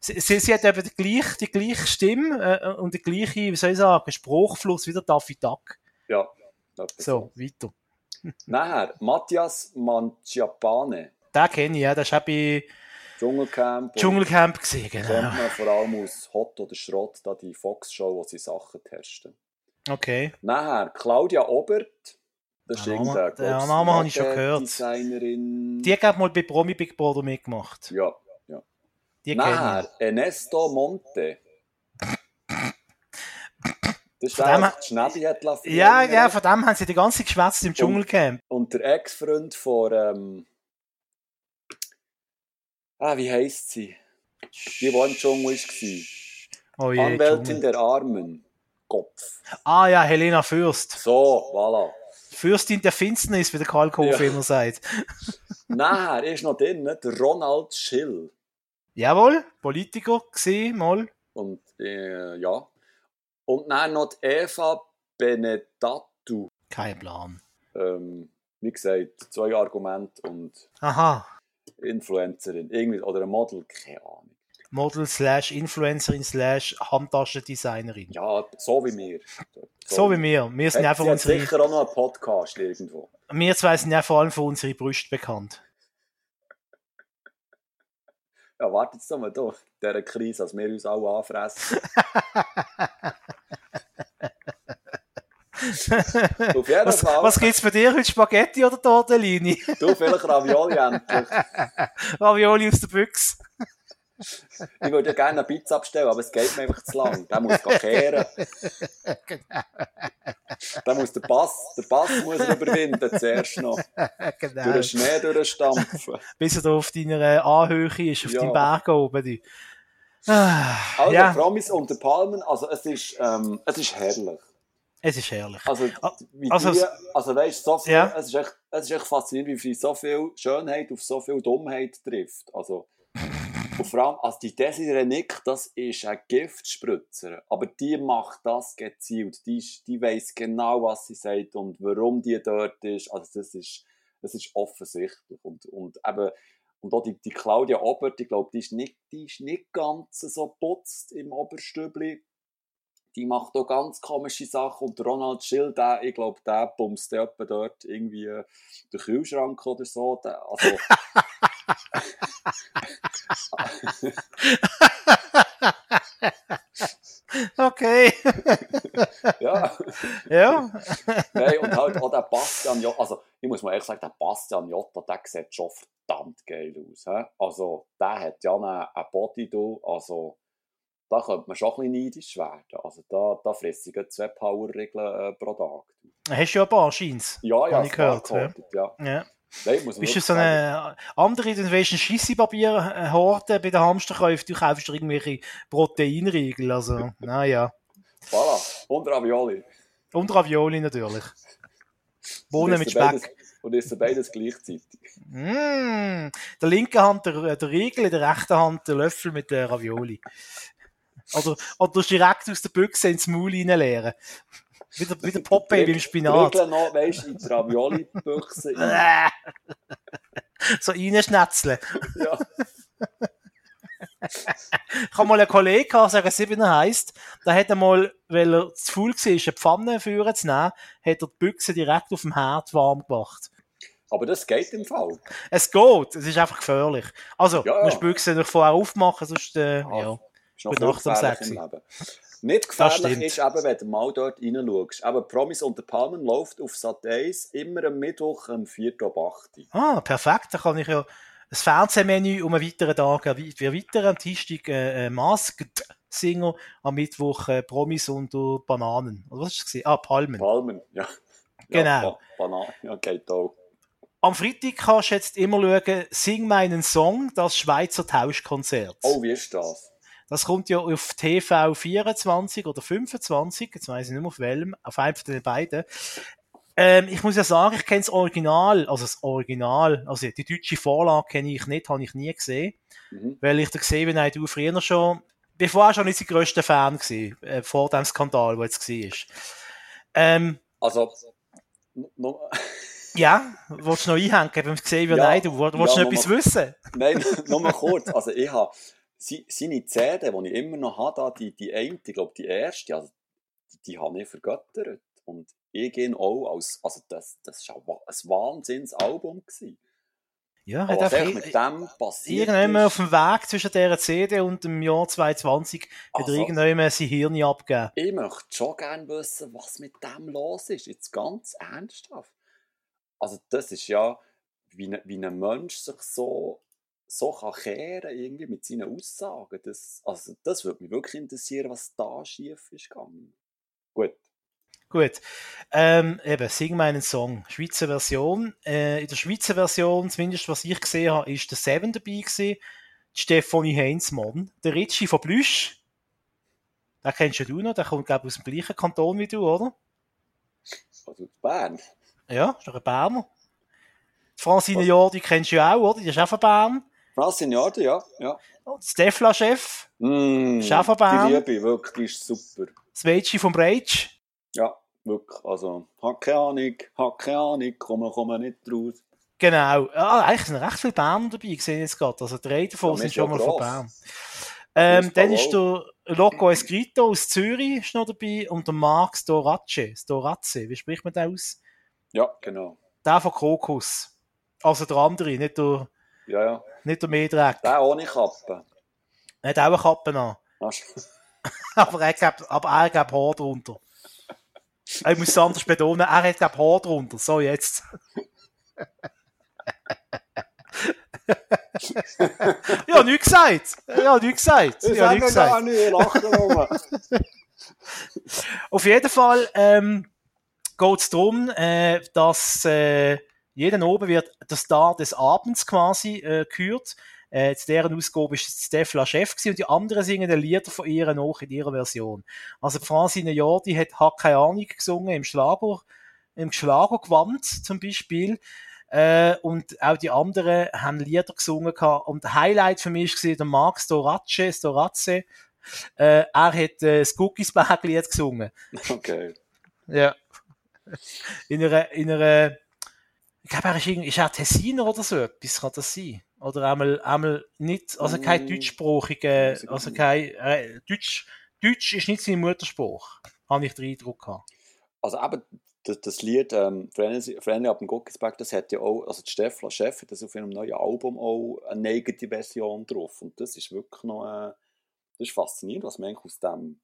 Sie, sie, sie hat eben die gleiche, die gleiche Stimme äh, und die gleiche, wie soll ich sagen, Spruchfluss wie der Daffy Duck. Ja. So, weiter. Nachher, Matthias Manciapane. Den kenne ich, ja, das war bei Dschungelcamp. Dschungelcamp gesehen, genau. Kennt man vor allem aus Hot oder Schrott, da die Fox-Show, wo sie Sachen testen. Okay. Nachher, Claudia Obert. Das ist den glaub's, Namen habe ich schon gehört. Modedesignerin. Die hat mal bei Promi Big Brother mitgemacht. Ja, ja. Die Nachher, Ernesto Monte. Das ist der, die Schnäbi hat lassen. Ja, ja, von dem haben sie die ganze geschwätzt im Dschungelcamp. Und der Ex-Freund von, ähm, ah, wie heisst sie? Die, die im Dschungel war. Oh je, Anwältin Dschungel. der Armen. Kopf. Ah ja, Helena Fürst. So, voilà. Fürstin der Finsternis, wie der Karl Kof Ja. immer sagt. Nachher ist noch drin der Ronald Schill. Jawohl, Politiker gesehen mal. Und äh, ja. Und dann noch die Eva Benedetto. Kein Plan. Ähm, wie gesagt, zwei Argumente und Aha. Influencerin. Irgendwie, oder ein Model, keine Ahnung. Model slash Influencerin slash Handtaschendesignerin. Ja, so wie wir. So wie wir. Wir sind Hat, einfach unsere, sicher auch noch einen Podcast irgendwo. wir zwei sind ja vor allem für unsere Brüste bekannt. Ja, warte jetzt doch mal da, dieser Krise, als wir uns alle anfressen. Auf jeden Was, Fall. was gibt's bei dir heute? Spaghetti oder Tortellini? Du, vielleicht Ravioli endlich. Ravioli aus der Büchse. Ich würde ja gerne eine Pizza abstellen, aber es geht mir einfach zu lang. Der muss kehren. Der muss der Pass, der Pass muss er überwinden zuerst noch. Durch genau. den Schnee durchstampfen. Bis er da auf deiner Anhöhe ist, auf Ja. deinem Berg oben. Ah, Also, ja, Promis unter Palmen, also es ist, ähm, es ist herrlich. es ist herrlich. Also, Ah, wie also die, also weißt, so viel, Ja. es, ist echt, es ist echt faszinierend, wie viel so viel Schönheit auf so viel Dummheit trifft. Also, und vor allem, also die Desiree Nick, das ist ein Giftspritzer. Aber die macht das gezielt. Die, ist- die weiss genau, was sie sagt und warum die dort ist. Also, das ist, das ist offensichtlich. Und, und eben, Und auch die, die Claudia Obert, ich glaube, die ist nicht, die ist nicht ganz so putzt im Oberstübli. Die macht auch ganz komische Sachen. Und Ronald Schill, der, ich glaube, der bumst dort irgendwie den Kühlschrank oder so. Also, Okay. ja. ja. Nein, und halt auch der Bastian Jotta, also ich muss mal ehrlich sagen, der Bastian Jotta, der sieht schon verdammt geil aus. He? Also der hat ja einen, Body, da, also da könnte man schon ein bisschen neidisch werden. Also da, da fresse ich zwei Power-Regeln äh, pro Tag. Hast du ja ein paar Scheins? Ja, ja, ich gehört. Ja. ja. Nein, muss Bist du so eine andere, du willst ein Scheissepapier-Horte bei den Hamsterkäufen, du kaufst irgendwelche Proteinriegel, also, naja. Voilà, und Ravioli. Und Ravioli natürlich. Bohnen mit Speck. Beides, und ist beides gleichzeitig. Mm, der linke Hand der, der Riegel, in der rechten Hand der Löffel mit der Ravioli. Oder, oder du direkt aus der Büchse ins Maul reinleeren. Wieder, wieder Popeye beim Spinat. Brügel noch, weißt du, in die Ravioli-Büchse. so reinschnetzeln. Ja. ich habe mal einen Kollegen gehabt, sagen sie, wie er heisst, der hat einmal, weil er zu faul war, eine Pfanne führen zu nehmen, hat er die Büchse direkt auf dem Herd warm gemacht. Aber das geht im Fall. Es geht, es ist einfach gefährlich. Also, ja, ja. musst die Büchse noch vorher aufmachen, sonst, äh, Ach, ja. Ist noch Nacht um 6 Nicht gefährlich ist eben, wenn du mal dort reinschaust. Aber Promis unter Palmen läuft auf Sat 1 immer am Mittwoch am 4. ab 8. Ah, perfekt. Da kann ich ja das Fernsehmenü um einen weiteren Tag erweitern. Am Dienstag äh, äh, Masked Singer, am Mittwoch äh, Promis unter Bananen. Oder was ist es? Ah, Palmen. Palmen, ja. Genau. Ja, Bananen, ja, geht auch. Am Freitag kannst du jetzt immer schauen, Sing meinen Song, das Schweizer Tauschkonzert. Oh, wie ist das? Das kommt ja auf TV 24 oder 25, jetzt weiß ich nicht mehr auf welchem, auf einem von den beiden. Ähm, ich muss ja sagen, ich kenne das Original, also das Original, also die deutsche Vorlage kenne ich nicht, habe ich nie gesehen, mhm. weil ich da gesehen habe, du früher schon, bevor schon nicht der grösste Fan gewesen, äh, vor dem Skandal, der jetzt war. Ähm, also, no, ja, willst du noch einhängen, du gesehen wie ja, nein, du willst ja, noch etwas mal, wissen? Nein, nur mal kurz, also ich habe seine CD, die ich immer noch habe, die, die eine, ich glaube die erste, also die, die habe ich vergöttert. Und ich gehe auch als, also das, das war ein Wahnsinnsalbum. Gewesen. Ja, hat was mit dem passiert Irgendwann auf dem Weg zwischen dieser CD und dem Jahr 2020 also, hat irgendwann sein Hirn abgegeben. Ich möchte schon gerne wissen, was mit dem los ist. Jetzt ganz ernsthaft. Also das ist ja, wie, ein, wie ein Mensch sich so so kann kehren irgendwie mit seinen Aussagen. Das, also das würde mich wirklich interessieren, was da schief ist gegangen. Gut. Gut. Ähm, eben, sing meinen Song. Schweizer Version. Äh, in der Schweizer Version, zumindest was ich gesehen habe, ist der Seven dabei gewesen. Stefanie Heinzmann. Der Ritchie von Blüsch. Den kennst du noch. Der kommt, glaube ich, aus dem gleichen Kanton wie du, oder? Also Bern. Ja, ist doch ein Berner. Francine Jordi kennst du ja auch, oder? Die ist auch von Bern. Jordi, ja. ja. Stefla-Chef. Mm, Bern. Die Liebe, wirklich, ist super. Das Mädchen vom Breitsch. Ja, wirklich. Also, hat keine Ahnung, hat keine Ahnung, komme komm nicht raus. Genau. Ja, eigentlich sind recht viele Berner dabei, gesehen jetzt gerade. Also drei davon ja, sind schon mal von Bern. Ähm, dann ist der Loco Escrito aus Zürich ist noch dabei und der Marc Storace. Storace, wie spricht man das aus? Ja, genau. Der von Krokus. Also der andere, nicht der, ja, ja. nicht der Mehdreck. Der ohne Kappe. Er hat auch eine Kappe an. aber er hat, aber er hat Haar drunter. Ich muss es anders betonen, er hat glaub, Haar drunter. So, jetzt. ja, nichts gesagt. Ja, nichts gesagt. Ich ja, nichts gesagt. nicht, ich Auf jeden Fall ähm, geht es darum, äh, dass äh, jeden oben wird der Star des Abends quasi äh, gehört. Äh, zu deren Ausgabe ist Stefla Chef gewesen, und die anderen singen die Lieder von ihr noch in ihrer Version. Also Francine Jordi hat «Hat keine Ahnung» gesungen im Schlager, im Schlagergewand zum Beispiel. Äh, und auch die anderen haben Lieder gesungen gehabt. Und Highlight für mich war der Marc Storace, Storace. Äh, er hat äh, das Cookies-Bag-Lied gesungen. Okay. Ja. In einer, in einer ich glaube, er ist, ist er Tessiner oder so etwas, kann das sein? Oder einmal, einmal nicht, also kein deutschsprachige, weiß ich also kein, äh, Deutsch, Deutsch ist nicht sein Mutterspruch. Habe ich den Eindruck gehabt. Also eben, das, das Lied ähm, «Friendly ab dem Guckisberg», das hat ja auch, also die Steffla Chef hat das auf ihrem neuen Album auch eine eigene Version drauf. Und das ist wirklich noch, äh, das ist faszinierend, was man eigentlich aus dem,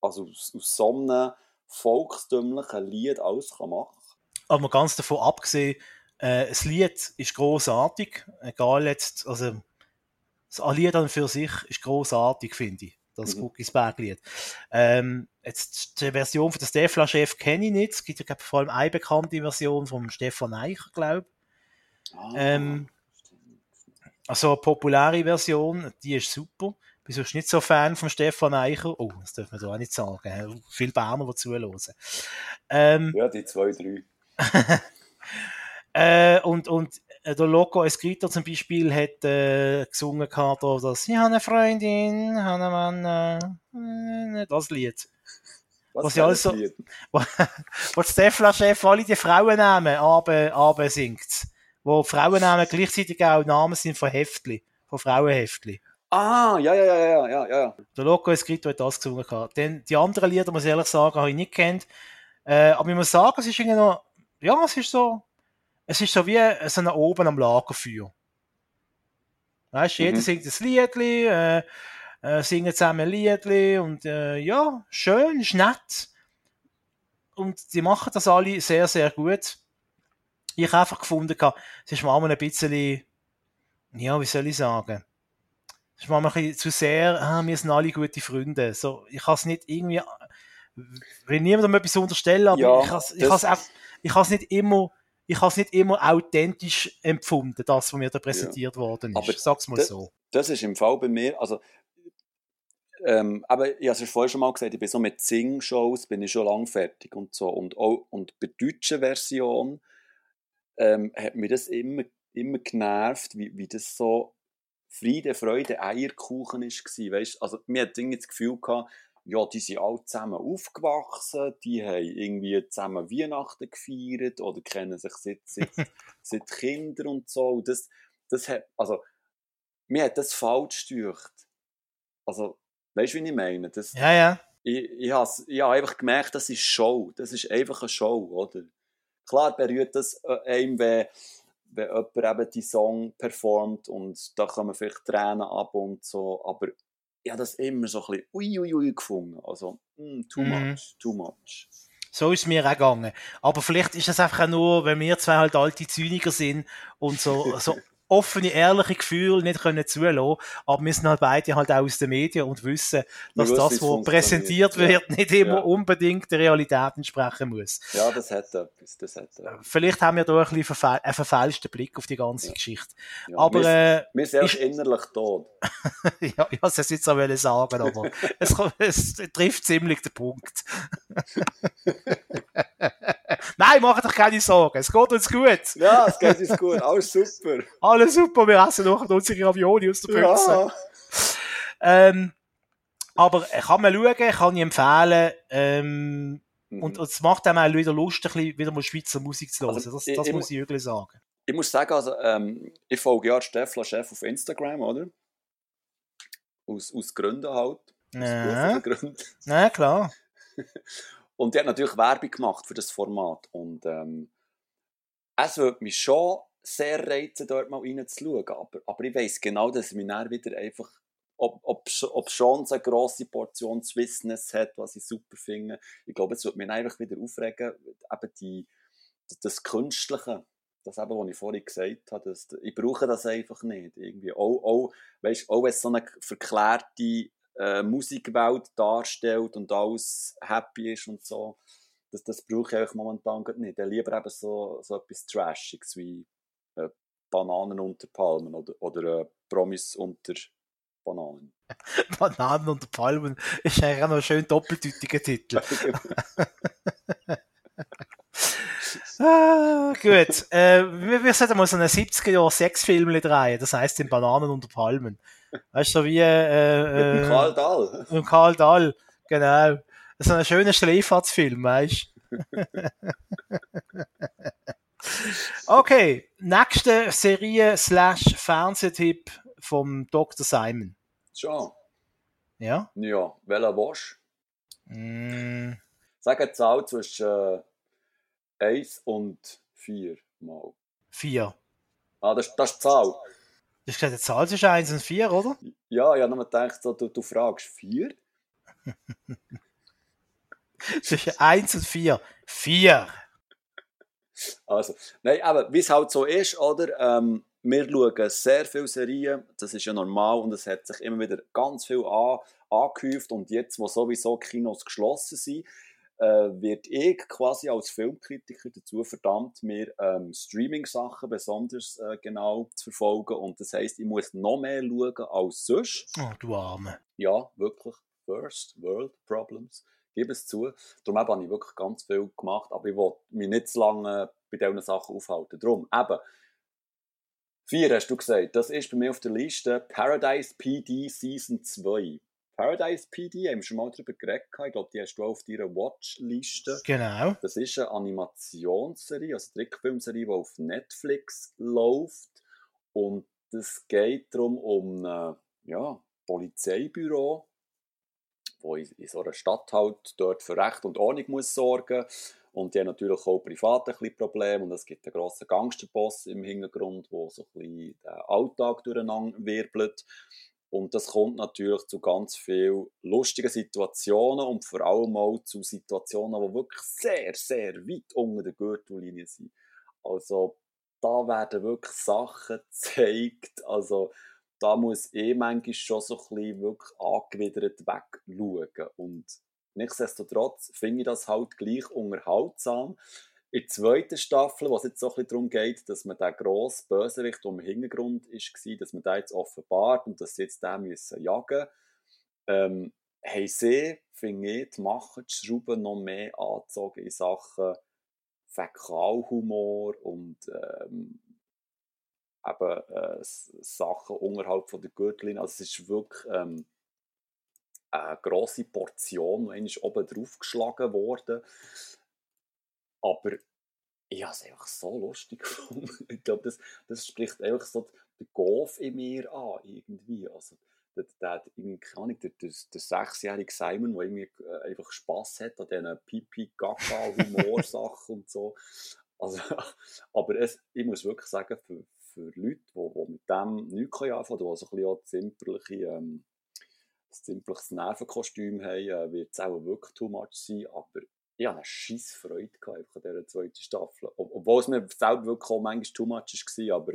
also aus, aus so einem volkstümlichen Lied alles kann machen Aber ganz davon abgesehen, äh, das Lied ist großartig, egal jetzt, also das Lied an für sich ist großartig, finde ich, das Mhm. Guckisberg-Lied. Ähm, jetzt die Version von der Stefla-Chef kenne ich nicht, es gibt ja vor allem eine bekannte Version vom Stefan Eicher, glaube ich. Ah, Ähm, Also eine populäre Version, die ist super. Bist du nicht so Fan von Stefan Eicher? Oh, das dürfen wir da auch nicht sagen. Viele Berner, die zuhören. Ähm, Ja, die zwei, drei. äh, und, und äh, der Loco Escrito zum Beispiel hat äh, gesungen gehabt, da, dass ich habe eine Freundin, habe einen Mann, äh, das Lied. Was das also- Lied? wo der Stefla-Chef alle die Frauennamen aber, aber singt. Wo Frauennamen gleichzeitig auch Namen sind von Heftli, von Frauenheftli. Ah, ja, ja, ja, ja, ja, ja. Der Loco Escrito hat das gesungen. gehabt. Denn die anderen Lieder, muss ich ehrlich sagen, habe ich nicht kennt. Äh, aber ich muss sagen, es ist irgendwie noch, ja, es ist so, es ist so wie so ein Oben am Lagerfeuer. Weißt du, jeder Mhm. singt ein Liedli, äh, äh, singen zusammen ein Liedli und äh, ja, schön, ist nett. Und die machen das alle sehr, sehr gut. Ich habe einfach gefunden, es ist manchmal ein bisschen, ja, wie soll ich sagen, es ist manchmal ein bisschen zu sehr, ah, wir sind alle gute Freunde. So, ich kann es nicht irgendwie, will niemandem etwas unterstellen, aber Ja, ich das- has auch, ich has nicht immer, ich has nicht immer authentisch empfunden, das, was mir da präsentiert worden ist. Aber Sag's mal so. Das ist im Fall bei mir, also, ähm, aber ich habe es vorher schon mal gesagt, ich bin so mit Sing-Shows bin ich schon lang fertig und so. Und, auch, und bei der deutschen Version ähm, hat mir das immer, immer genervt, wie, wie das so Friede, Freude, Eierkuchen war. Weißt? Also, mir hat das Gefühl gehabt, ja, die sind alle zusammen aufgewachsen, die haben irgendwie zusammen Weihnachten gefeiert oder kennen sich seit, seit, seit Kindern und so. Und das, das hat, also, mir hat das falsch gedacht. Also, weißt du, wie ich meine? Das, Ja, ja. ich, ich habe ich hab einfach gemerkt, das ist Show. Das ist einfach eine Show, oder? Klar berührt das äh, einem, wenn, wenn jemand eben die Song performt und da kommen vielleicht Tränen ab und so, aber ich habe das immer so ein bisschen uiuiui ui, ui gefunden. Also, mm, too Mhm. much, too much. So ist es mir auch gegangen. Aber vielleicht ist es einfach auch nur, wenn wir zwei halt alte Zyniker sind und so, so offene, ehrliche Gefühle nicht können zulassen. Aber wir sind halt beide halt auch aus den Medien und wissen, dass wissen, das, was präsentiert wird, nicht immer Ja. unbedingt der Realität entsprechen muss. Ja, das hat etwas. Das hat etwas. Vielleicht haben wir da ein bisschen verfehl einen verfälschten Blick auf die ganze Ja. Geschichte. Ja, Aber wir, äh, wir sind ist- innerlich tot. ja, ich wollte es jetzt auch sagen, aber es, es trifft ziemlich den Punkt. Nein, mach dir keine Sorgen, es geht uns gut. Ja, es geht uns gut. Alles super. Alles super, wir essen noch unsere Ravioli aus der Büchse. Ja. Ähm, aber kann man schauen, kann ich empfehlen. Ähm, Mhm. und, und es macht einem auch wieder Lust, ein bisschen wieder mal Schweizer Musik zu hören. Also, das ich- das ich muss mu- ich wirklich sagen. Ich muss sagen, also, ähm, ich folge ja Steffler Chef auf Instagram, oder? Aus, aus Gründen halt. Aus Ja, Gründen. ja klar. Und die hat natürlich Werbung gemacht für das Format. Und ähm, es würde mich schon sehr reizen, dort mal reinzuschauen. Aber, aber ich weiss genau, dass ich mich dann wieder einfach, ob, ob, ob schon eine grosse Portion Swissness hat, was ich super finde. Ich glaube, es würde mich einfach wieder aufregen, eben die, das Künstliche. Das eben, was ich vorhin gesagt habe, das, ich brauche das einfach nicht. Irgendwie. Auch, auch, weißt, auch wenn es so eine verklärte äh, Musikwelt darstellt und alles happy ist und so, das, das brauche ich eigentlich momentan nicht. Dann lieber eben so, so etwas Trashiges wie äh, Bananen unter Palmen oder, oder äh, Promis unter Bananen. Bananen und Palmen ist eigentlich auch noch ein schön doppeldeutiger Titel. Ah, gut. Äh, wir, wir sollten mal so einen 70er-Jahr-Sexfilm drehen. Das heisst in Bananen unter Palmen. Weißt du, so wie äh, Mit dem äh, Karl Dahl. mit dem Karl Dahl. Genau. So ein schöner Schleifahrtsfilm, weißt du? Okay, nächste Serie slash Fernsehtipp vom Dr. Simon. Schon. Ja? Ja, welcher willst Mm, Sag eine Zahl zwischen äh, 1 und 4 mal. vier. Ah, das, das ist die Zahl. Du hast gesagt, die Zahl zwischen 1 und 4, oder? Ja, ich habe nur gedacht, so, du, du fragst 4? Zwischen 1 und 4. 4. Also, nein, aber wie es halt so ist, oder? Ähm, wir schauen sehr viele Serien, das ist ja normal und es hat sich immer wieder ganz viel an, angehäuft und jetzt, wo sowieso Kinos geschlossen sind, wird ich quasi als Filmkritiker dazu verdammt, mir ähm, Streaming-Sachen besonders äh, genau zu verfolgen und das heisst, ich muss noch mehr schauen als sonst. Oh, du Arme. Ja, wirklich, First World Problems, gebe es zu. Darum habe ich wirklich ganz viel gemacht, aber ich will mich nicht zu lange bei diesen Sachen aufhalten. Darum, eben, Vier hast du gesagt, das ist bei mir auf der Liste Paradise PD Season 2. Paradise PD, haben wir schon mal darüber geredet, ich glaube, die hast du auch auf deiner Watchliste. Genau. Das ist eine Animationsserie, also eine Trickfilmserie, die auf Netflix läuft. Und es geht darum, um ein ja, Polizeibüro, wo in, in so einer Stadt halt dort für Recht und Ordnung muss sorgen und die haben natürlich auch privat ein bisschen Probleme und es gibt einen grossen Gangsterboss im Hintergrund, der so ein bisschen den Alltag durcheinander wirbelt. Und das kommt natürlich zu ganz vielen lustigen Situationen und vor allem auch zu Situationen, die wirklich sehr, sehr weit unter der Gürtellinie sind. Also da werden wirklich Sachen gezeigt, also da muss eh manchmal schon so ein bisschen wirklich angewidert wegschauen. Und nichtsdestotrotz finde ich das halt gleich unterhaltsam. In der zweiten Staffel, wo es jetzt so ein darum geht, dass man den grossen Bösewicht, der im Hintergrund war, dass man den jetzt offenbart und dass sie jetzt den müssen jagen ähm, haben sie, finde ich, die machen die Schrauben noch mehr angezogen in Sachen Fäkalhumor und ähm, eben äh, Sachen unterhalb von der Gürtellinie. Also es ist wirklich ähm, eine grosse Portion, die oben drauf geschlagen worden. Aber ich habe es einfach so lustig gefunden. Ich glaube, das, das spricht einfach so den Golf in mir an, irgendwie. Also, der, der, keine Ahnung, der, der, der sechsjährige Simon, der irgendwie äh, einfach Spass hat an diesen Pipi-Gaga-Humorsachen und so. Also, aber es, ich muss wirklich sagen, für, für Leute, die, die mit dem nichts anfangen können, die so ein bisschen auch zimperliche, ähm, ein ziemliches Nervenkostüm haben, äh, wird es auch wirklich too much sein. Aber ich hatte eine scheiß Freude an dieser zweiten Staffel. Ob, obwohl es mir selber wirklich auch manchmal too much war. Aber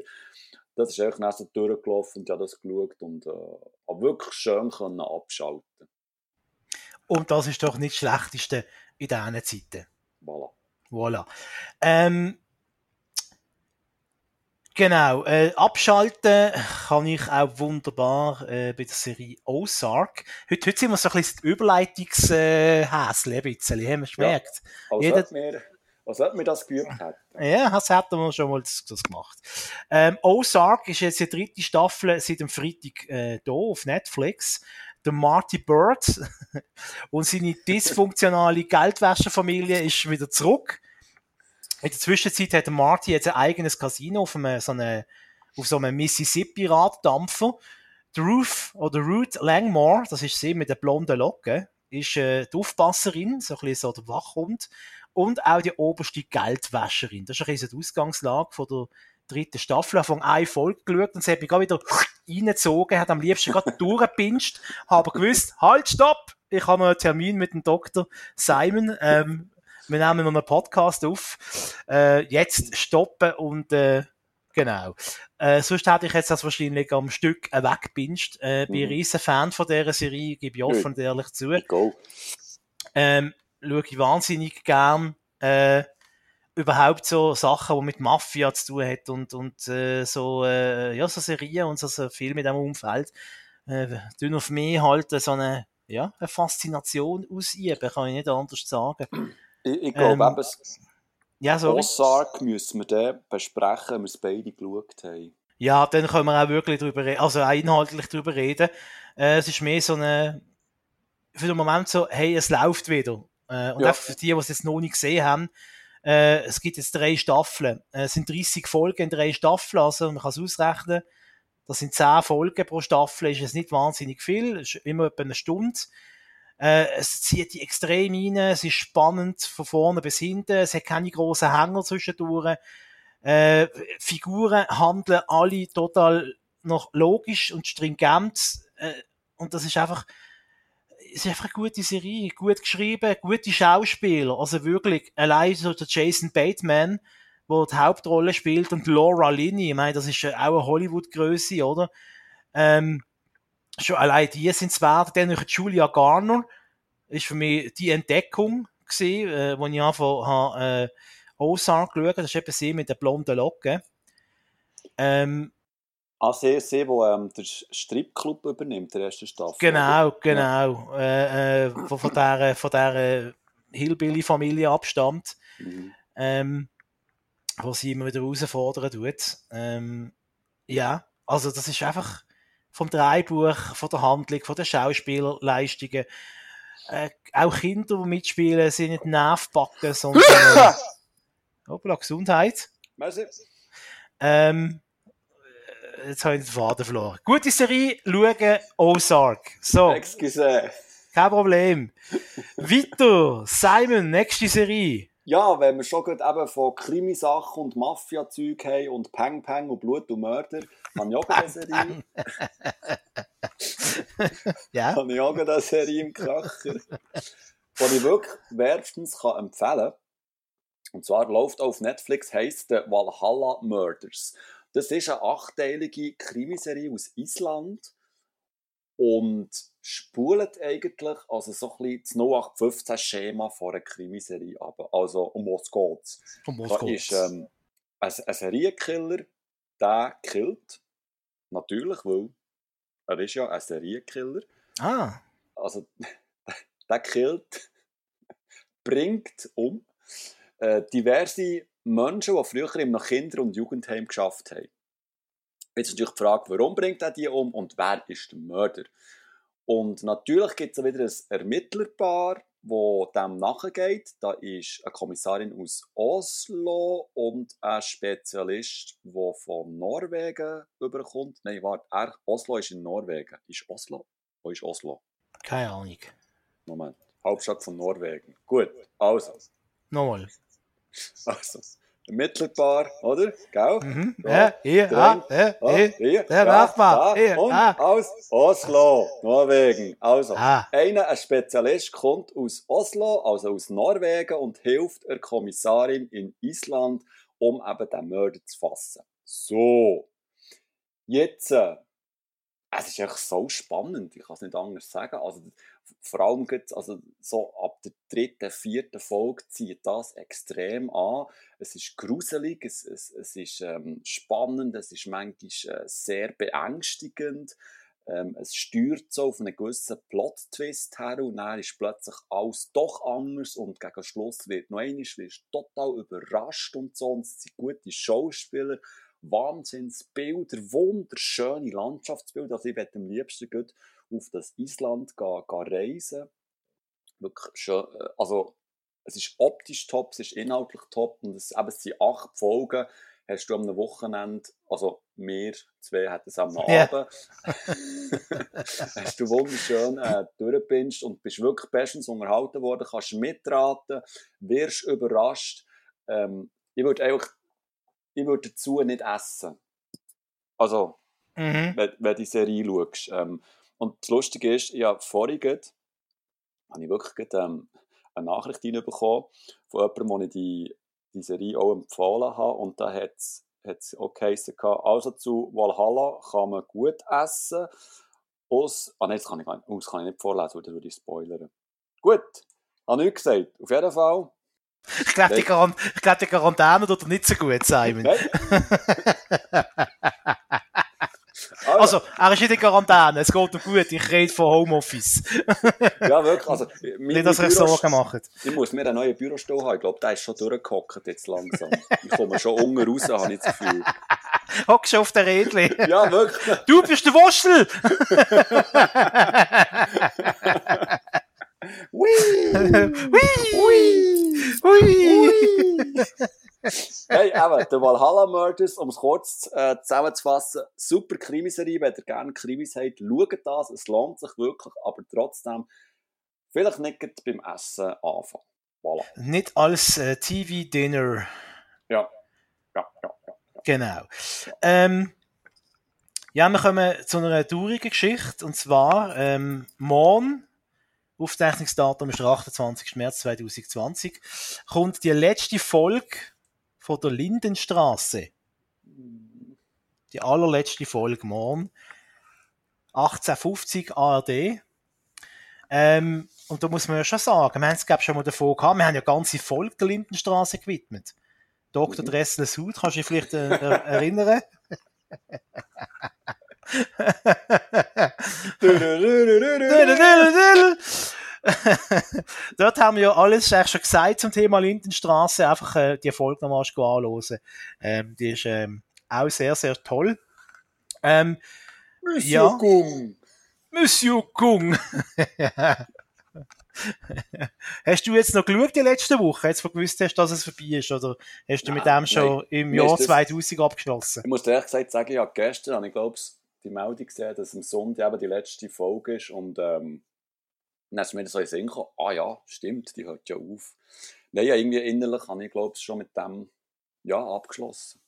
das ist einfach so durchgelaufen und ich habe das geschaut und äh, habe wirklich schön können abschalten Und das ist doch nicht das Schlechteste in diesen Zeiten. Voilà. Voilà. Ähm, genau, äh, abschalten kann ich auch wunderbar äh, bei der Serie Ozark. Heute, heute sind wir so ein bisschen Überleitungshäsle, äh, ein bisschen, haben wir gemerkt. Ja, als, Jeder- ob wir, als ob wir das geübt hätten. Ja, das hätten wir schon mal das, das gemacht. Ähm, Ozark ist jetzt die dritte Staffel seit dem Freitag äh, da auf Netflix. Der Marty Bird und seine dysfunktionale Geldwäscherfamilie ist wieder zurück. In der Zwischenzeit hat der Marty jetzt ein eigenes Casino auf, einem, so einem, auf so einem Mississippi-Raddampfer. Ruth oder Ruth Langmore, das ist sie mit den blonden Locken, ist äh, die Aufpasserin, so ein bisschen so der Wachhund und auch die oberste Geldwäscherin. Das ist ein bisschen die Ausgangslage von der dritten Staffel. Ich von eine Folge geschaut und sie hat mich gerade wieder reingezogen, hat am liebsten gerade durchgepinscht, habe gewusst, halt, stopp! Ich habe einen Termin mit dem Dr. Simon. Ähm, wir nehmen noch einen Podcast auf. Äh, jetzt stoppen und äh, genau. Äh, sonst hätte ich jetzt das wahrscheinlich am Stück äh, weggepinscht. Äh, bin ein Mhm. riesen Fan von dieser Serie, gebe ich offen und ehrlich zu Go. ähm, schaue ich wahnsinnig gern äh, überhaupt so Sachen, die mit Mafia zu tun hat und, und äh, so, äh, ja, so Serien und so, so Filme in diesem Umfeld, äh, tun auf mich halt so eine, ja, eine Faszination ausüben, kann ich nicht anders sagen. Ich, ich glaube, Ähm, Ja, sorry. Ozark müssen wir dann besprechen, wenn wir es beide geschaut haben. Ja, dann können wir auch wirklich drüber reden, also auch inhaltlich drüber reden. Äh, es ist mehr so eine, für den Moment so, hey, es läuft wieder. Äh, und Ja. auch für die, die es jetzt noch nicht gesehen haben, Äh, es gibt jetzt drei Staffeln. Äh, es sind 30 Folgen in drei Staffeln, also man kann es ausrechnen. Das sind 10 Folgen pro Staffel, ist es nicht wahnsinnig viel, es ist immer etwa eine Stunde. Äh, es zieht die extrem rein, es ist spannend von vorne bis hinten, es hat keine grossen Hänger zwischendurch. Äh, Figuren handeln alle total noch logisch und stringent. Äh, und das ist einfach, es ist einfach eine gute Serie, gut geschrieben, gute Schauspieler. Also wirklich, allein so der Jason Bateman, der die Hauptrolle spielt, und Laura Linney, ich meine, das ist auch eine Hollywood-Größe, oder? Ähm, schon allein die sind es wert. Dann noch Julia Garner, ist für mich die Entdeckung gesehen, äh, wo ich einfach habe, äh, Ozark geschaut, das ist eben sie mit den blonden Locken. Ähm, Ah, sie, sie wo ähm, der Stripclub übernimmt, der erste Staffel. Genau, genau. Ja. Äh, äh, von, von dieser, von dieser Hillbilly-Familie abstammt. Mhm. Ähm, wo sie immer wieder herausfordern tut. Ähm, ja, also das ist einfach vom Dreibuch, von der Handlung, von den Schauspielerleistungen. Äh, auch Kinder, die mitspielen, sind nicht Nervbacken, sondern äh, hoppla, Gesundheit. Merci. Ähm, jetzt habe ich den Faden verloren. Gute Serie, schauen, Ozark. So. Excuse. Kein Problem. Weiter, Simon, nächste Serie. Ja, wenn wir schon gerade eben von Krimisachen und Mafia-Zeug haben und Peng Peng und Blut und Mörder, habe ich auch eine Serie. ja. habe ich auch eine Serie im Kracher, die ich wirklich wärmstens kann empfehlen kann. Und zwar läuft auf Netflix, heisst The Valhalla Murders. Das ist eine achteilige Krimiserie aus Island und spult eigentlich also so ein bisschen das 0815-Schema von einer Krimiserie ab. Also um was geht's? Um was da geht's? ist ähm, ein, ein Serienkiller, der killt. Natürlich, weil er ist ja ein Serienkiller. Ah. Also der killt, bringt um äh, diverse Menschen, die früher im Kinder- und Jugendheim geschafft haben. Jetzt ist natürlich die Frage, warum bringt er die um und wer ist der Mörder? Und natürlich gibt es wieder ein Ermittlerpaar, wo dem nachgeht. Da ist eine Kommissarin aus Oslo und ein Spezialist, der von Norwegen überkommt. Nein, warte, Oslo ist in Norwegen. Ist Oslo? Wo ist Oslo? Keine Ahnung. Moment. Hauptstadt von Norwegen. Gut, also. Nochmal. Also, Ermittlerpaar, oder? Gell? Mhm. So, Ja, hier, ah, ja, hier. hier, der Nachbar, da hier, und ah. aus Oslo, Norwegen. Also, Ah. einer, ein Spezialist, kommt aus Oslo, also aus Norwegen, und hilft der Kommissarin in Island, um eben den Mörder zu fassen. So. Jetzt, äh, es ist echt so spannend, ich kann es nicht anders sagen. Also, vor allem geht's, also so ab der dritten, vierten Folge zieht das extrem an. Es ist gruselig, es, es, es ist ähm, spannend, es ist manchmal äh, sehr beängstigend. Ähm, es steuert so auf einen gewissen Plot-Twist her und dann ist plötzlich alles doch anders und gegen Schluss wird noch einmal wirst total überrascht und so. Und es sind gute Schauspieler, Wahnsinnsbilder, wunderschöne Landschaftsbilder. Also ich werde am liebsten gut auf das Island gehen, gehen reisen. Wirklich schön, äh, also es ist optisch top, es ist inhaltlich top und es, eben, es sind acht Folgen. Hast du am Wochenende, also wir zwei hatten es am Ja. Abend, hast du wunderschön äh, durchgepinscht und bist wirklich bestens unterhalten worden, kannst mitraten, wirst überrascht. Ähm, ich würde einfach, ich würde dazu nicht essen. Also, Mhm. wenn, wenn du die Serie schaust. Ähm, und das Lustige ist, habe vorhin habe ich wirklich ähm, eine Nachricht reinbekommen von jemandem, wo ich die, die Serie auch empfohlen habe. Und da hat es auch geheißen, also zu Valhalla kann man gut essen. Aus, ah nein, das kann ich, gar nicht, das kann ich nicht vorlesen, weil das würde ich spoilern. Gut, habe nichts gesagt. Auf jeden Fall. Ich glaube, die, Quarant ich glaub, die Quarantäne tut dir nicht so gut, Simon. Also, er ist nicht in Quarantäne, es geht ihm gut, ich rede von Homeoffice. ja, wirklich. Also, Nicht, dass Büros- Sorgen macht. Ich muss mir einen neuen Bürostuhl haben. Ich glaube, der ist schon durchgehockt jetzt langsam. Ich komme schon unten raus, habe ich das Gefühl. Hockst du auf der Rädli. Ja, wirklich. Du bist der Wuschel! Hui! Hui! Hey, eben, der Valhalla Murders, um es kurz äh, zusammenzufassen, super Krimiserie, wenn ihr gerne Krimis habt, schaut das, es lohnt sich wirklich, aber trotzdem vielleicht nicht beim Essen anfangen. Voilà. Nicht als äh, TV-Dinner. Ja. Ja, ja, ja, ja. Genau. Ähm, ja, wir kommen zu einer traurigen Geschichte, und zwar ähm, morgen, Aufzeichnungsdatum ist der 28. März 2020, kommt die letzte Folge von der Lindenstraße. Die allerletzte Folge morgen. 1850 ARD. Ähm, und da muss man ja schon sagen, wir haben es glaube schon mal davor gehabt, wir haben ja ganze Folge der Lindenstraße gewidmet. Dr. Mhm. Dressel Sud, kannst du dich vielleicht äh, erinnern? Dort haben wir ja alles eigentlich schon gesagt zum Thema Lindenstraße. Einfach äh, die Folge nochmal anschauen. Ähm, die ist ähm, auch sehr, sehr toll. Ähm, Monsieur ja. Kung. Monsieur Kung. hast du jetzt noch geschaut die letzte Woche, jetzt wo gewusst hast, dass es vorbei ist? Oder hast du nein, mit dem schon nein. im Jahr 2000 abgeschlossen? Ich muss dir ehrlich gesagt sagen, ja, gestern habe ich, glaube die Meldung gesehen, dass am Sonntag eben die letzte Folge ist und ähm, dann ist mir so in den Sinn gekommen, ah ja, stimmt, die hört ja auf. Nein, ja, irgendwie innerlich habe ich, glaube ich, schon mit dem ja, abgeschlossen.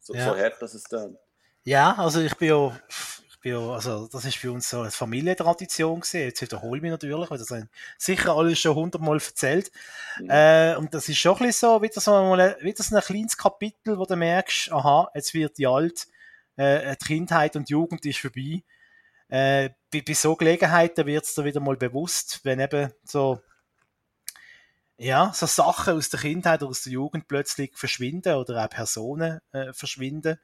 So, ja. so hart, dass es dann. Ja, also ich bin ja, ich bin ja, also das ist für uns so eine Familientradition gewesen. Jetzt wiederhole ich mich natürlich, weil das haben sicher alles schon hundertmal erzählt. Mhm. Äh, und das ist schon ein bisschen so, wieder so ein, wieder so ein kleines Kapitel, wo du merkst, aha, jetzt wird die alt, äh, die Kindheit und Jugend ist vorbei. Äh, bei, bei so Gelegenheiten wird es da wieder mal bewusst, wenn eben so, ja, so Sachen aus der Kindheit oder aus der Jugend plötzlich verschwinden oder auch Personen äh, verschwinden.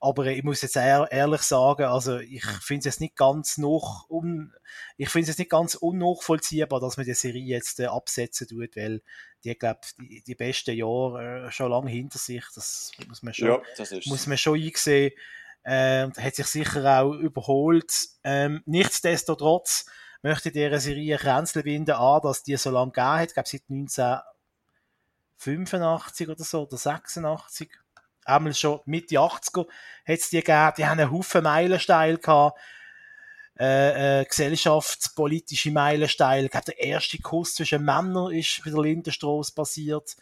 Aber ich muss jetzt ehr, ehrlich sagen, also ich finde es jetzt nicht ganz noch un, ich finde es nicht ganz unnachvollziehbar, dass man die Serie jetzt äh, absetzen tut, weil die, glaube die, die besten Jahre äh, schon lange hinter sich. Das muss man schon, ja, muss man schon einsehen. Ähm, hat sich sicher auch überholt. Ähm, nichtsdestotrotz möchte dieser Serie Kränzle winden an, dass die so lange gegeben hat. Ich glaube, seit 1985 oder so, oder 86. Einmal schon Mitte 80er hat es die gegeben. Die haben einen Haufen Meilensteine gehabt. Äh, äh, gesellschaftspolitische Meilensteine. Ich glaube, der erste Kuss zwischen Männern ist bei der Lindenstraße passiert.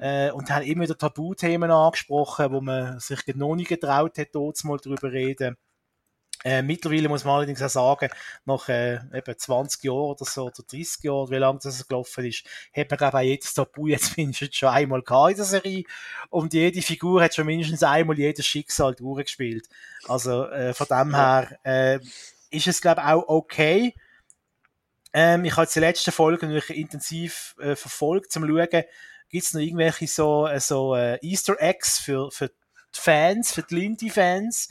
Äh, und haben immer wieder Tabuthemen angesprochen, wo man sich noch nicht getraut hat, dort mal darüber reden. Äh, mittlerweile muss man allerdings auch sagen, nach äh, eben 20 Jahren oder so, oder 30 Jahren, wie lange das gelaufen ist, hat man, glaube ich, auch jedes Tabu jetzt mindestens schon einmal gehabt in der Serie. Und jede Figur hat schon mindestens einmal jedes Schicksal durchgespielt. Also äh, von dem her äh, ist es, glaube ich, auch okay. Ähm, ich habe die letzte Folge natürlich intensiv äh, verfolgt, zum schauen, gibt es noch irgendwelche so, äh, so äh, Easter Eggs für, für die Fans, für die Lindy-Fans.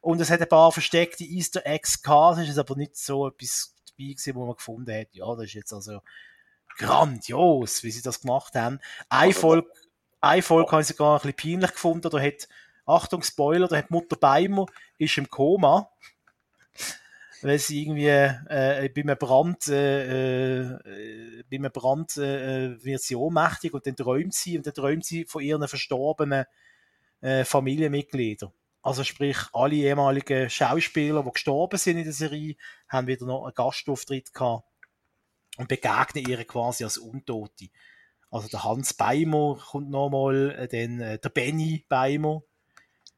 Und es hat ein paar versteckte Easter Eggs gehabt. Es ist aber nicht so etwas dabei gewesen, wo man gefunden hat, ja, das ist jetzt also grandios, wie sie das gemacht haben. Eine Folge, eine Folge habe ich sogar ein bisschen peinlich gefunden. Da hat, Achtung, Spoiler, da hat Mutter Beimer ist im Koma weil sie irgendwie äh, bei einem Brand, äh, äh, bei einem Brand äh, wird sie ohnmächtig und dann träumt sie und dann träumt sie von ihren verstorbenen äh, Familienmitgliedern. Also sprich, alle ehemaligen Schauspieler, die gestorben sind in der Serie, haben wieder noch einen Gastauftritt gehabt und begegnen ihr quasi als Untote. Also der Hans Beimer kommt nochmal, äh, dann äh, der Benny Beimer,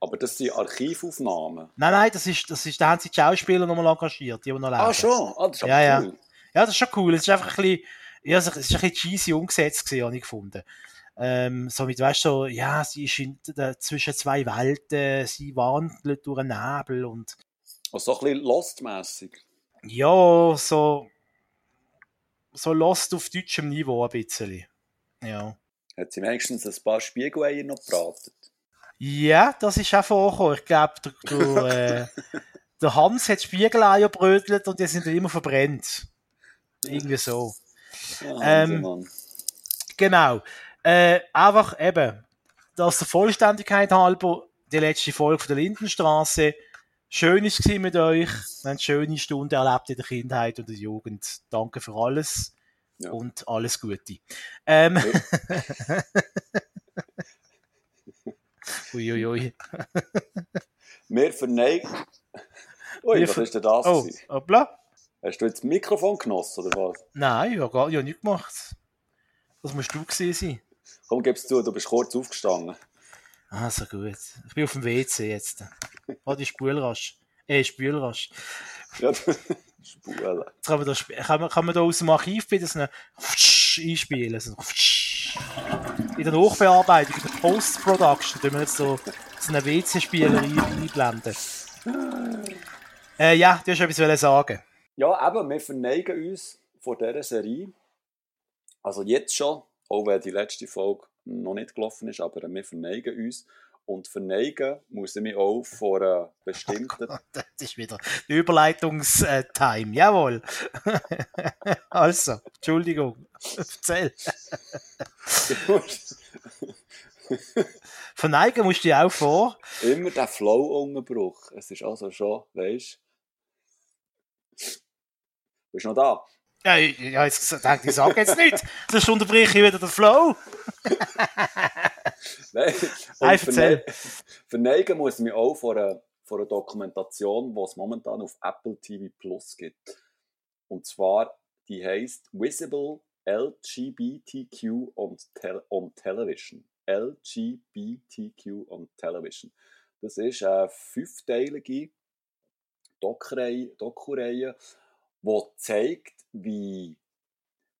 aber das sind Archivaufnahmen. Nein, nein, das ist, das ist, da haben sie die Schauspieler nochmal engagiert, die, noch leben. Ah, schon? Ah, das ist ja, ja. cool. Ja, das ist schon cool. Es ist einfach ein bisschen, ja, es ist ein bisschen cheesy umgesetzt gewesen, habe ich gefunden. Ähm, so mit, weißt du, so, ja, sie ist in, da, zwischen zwei Welten, sie wandelt durch einen Nebel und. Also so ein bisschen Lost-mässig. Ja, so, so Lost auf deutschem Niveau ein bisschen. Ja. Hat sie wenigstens ein paar Spiegeleier noch gebraten? Ja, das ist auch vorgekommen. Ich glaube, der, der, äh, der Hans hat Spiegeleier brötelt und die sind dann immer verbrennt. Irgendwie so. Ja, ähm, genau. Äh, einfach eben, dass der Vollständigkeit halber die letzte Folge von der Lindenstraße schön ist mit euch. Wir haben schöne Stunden erlebt in der Kindheit und der Jugend. Danke für alles. ja. und alles Gute. Ähm, Uiuiui. Ui, ui. Wir verneigen. Ui, Wir was ver- ist denn das? Oh, hoppla. Hast du jetzt das Mikrofon genossen, oder was? Nein, ich habe gar ich hab nichts gemacht. Das musst du gewesen sein. Komm, gib's zu, du bist kurz aufgestanden. Ah, so gut. Ich bin auf dem WC jetzt. Oh, die Spülrasch. Äh, Spülrasch. Ja. Jetzt kann man da, kann man, kann man da aus dem Archiv bitte so eine einspielen. So in der Nachbearbeitung, in der Post-Production, tun wir jetzt so, so einen WC-Spieler ein- einblenden. Äh, ja, du hast etwas sagen. Ja, eben, wir verneigen uns vor dieser Serie. Also jetzt schon, auch wenn die letzte Folge noch nicht gelaufen ist, aber wir verneigen uns. Und verneigen muss ich mich auch vor einer bestimmten Das ist wieder die Überleitungstime. Jawohl. also, Entschuldigung. Erzähl. Verneigen musst du dich auch vor. immer der Flow-Unterbruch. Es ist also schon, weißt du. Bist du noch da? Ja, habe jetzt gedacht, ich sage jetzt nicht. Sonst unterbreche ich wieder den Flow. Nein. Erzähl. verne- Verneigen muss ich mich auch vor einer, vor einer Dokumentation, die es momentan auf Apple TV Plus gibt. Und zwar, die heißt Visible LGBTQ on, Tel on Television. LGBTQ on Television. Das ist eine fünfteilige Doku-Reihe, die zeigt, wie,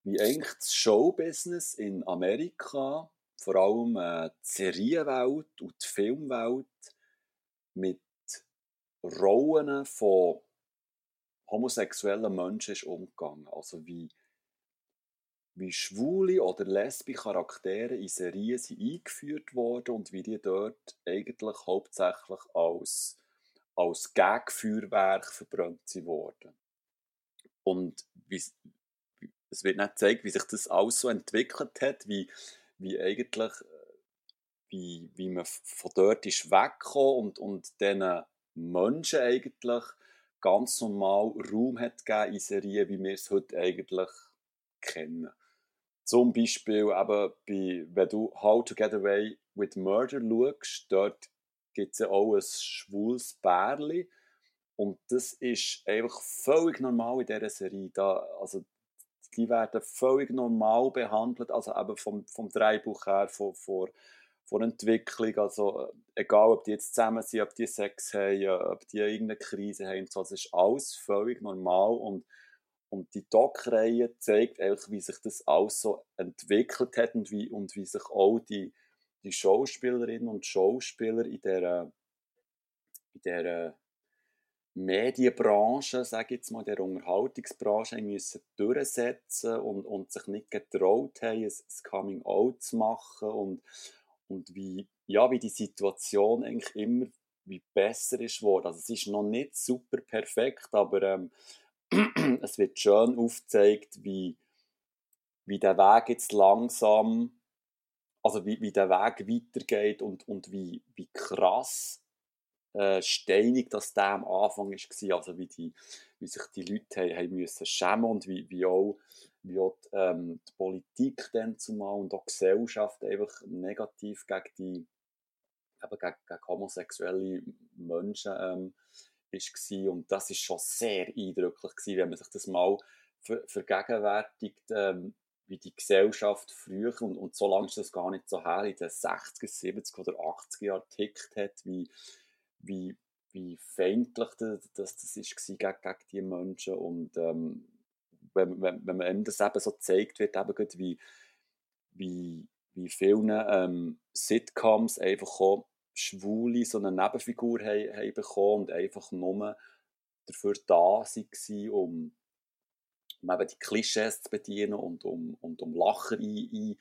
wie eigentlich das Showbusiness in Amerika, vor allem äh, die Serienwelt und die Filmwelt, mit Rollen von homosexuellen Menschen ist umgegangen. Also wie, wie schwule oder lesbische Charaktere in Serien sind eingeführt worden und wie die dort eigentlich hauptsächlich als, als Gagfeuerwerk verbrannt sind worden. Und es wird nicht gezeigt, wie sich das alles so entwickelt hat, wie, wie eigentlich äh, wie, wie man von dort ist weggekommen und, und diesen Menschen eigentlich ganz normal Raum hat gegeben in Serien, wie wir es heute eigentlich kennen. Zum Beispiel eben bei, wenn du How to Get Away with Murder schaust, dort gibt es ja auch ein schwules Bärli und das ist einfach völlig normal in dieser Serie. Da, also, die werden völlig normal behandelt, also eben vom, vom Drehbuch her, von, von, von Entwicklung, also äh, egal ob die jetzt zusammen sind, ob die Sex haben, äh, ob die irgendeine Krise haben, so, das ist alles völlig normal und, und die Doc-Reihe zeigt einfach, wie sich das alles so entwickelt hat und wie, und wie sich auch die, die Schauspielerinnen und Schauspieler in dieser, in dieser Medienbranche, sage ich jetzt mal, der Unterhaltungsbranche, müssen durchsetzen und, und sich nicht getraut haben, ein, Coming-out zu machen und, und wie, ja, wie die Situation eigentlich immer wie besser ist worden. Also es ist noch nicht super perfekt, aber ähm, es wird schön aufgezeigt, wie, wie der Weg jetzt langsam, also wie, wie der Weg weitergeht und, und wie, wie krass äh, steinig das am Anfang war. Also wie, die, wie sich die Leute haben, haben müssen schämen und wie, wie auch, wie auch die, ähm, die Politik dann zumal und auch die Gesellschaft einfach negativ gegen die eben gegen, gegen homosexuelle Menschen ähm, gsi. und das ist schon sehr eindrücklich gewesen, wenn man sich das mal ver vergegenwärtigt, ähm, wie die Gesellschaft früher, und, und so lange ist das gar nicht so her, in den 60er, 70er oder 80er Jahren tickt hat, wie, wie, wie feindlich das, das, das ist gegen, gegen die Menschen und ähm, wenn, wenn, wenn man einem das eben so gezeigt wird, eben gerade wie, wie, wie vielen ähm, Sitcoms einfach auch Schwule so eine Nebenfigur haben, haben bekommen und einfach nur dafür da waren, um, um eben die Klischees zu bedienen und um, und um Lacher ein, ein,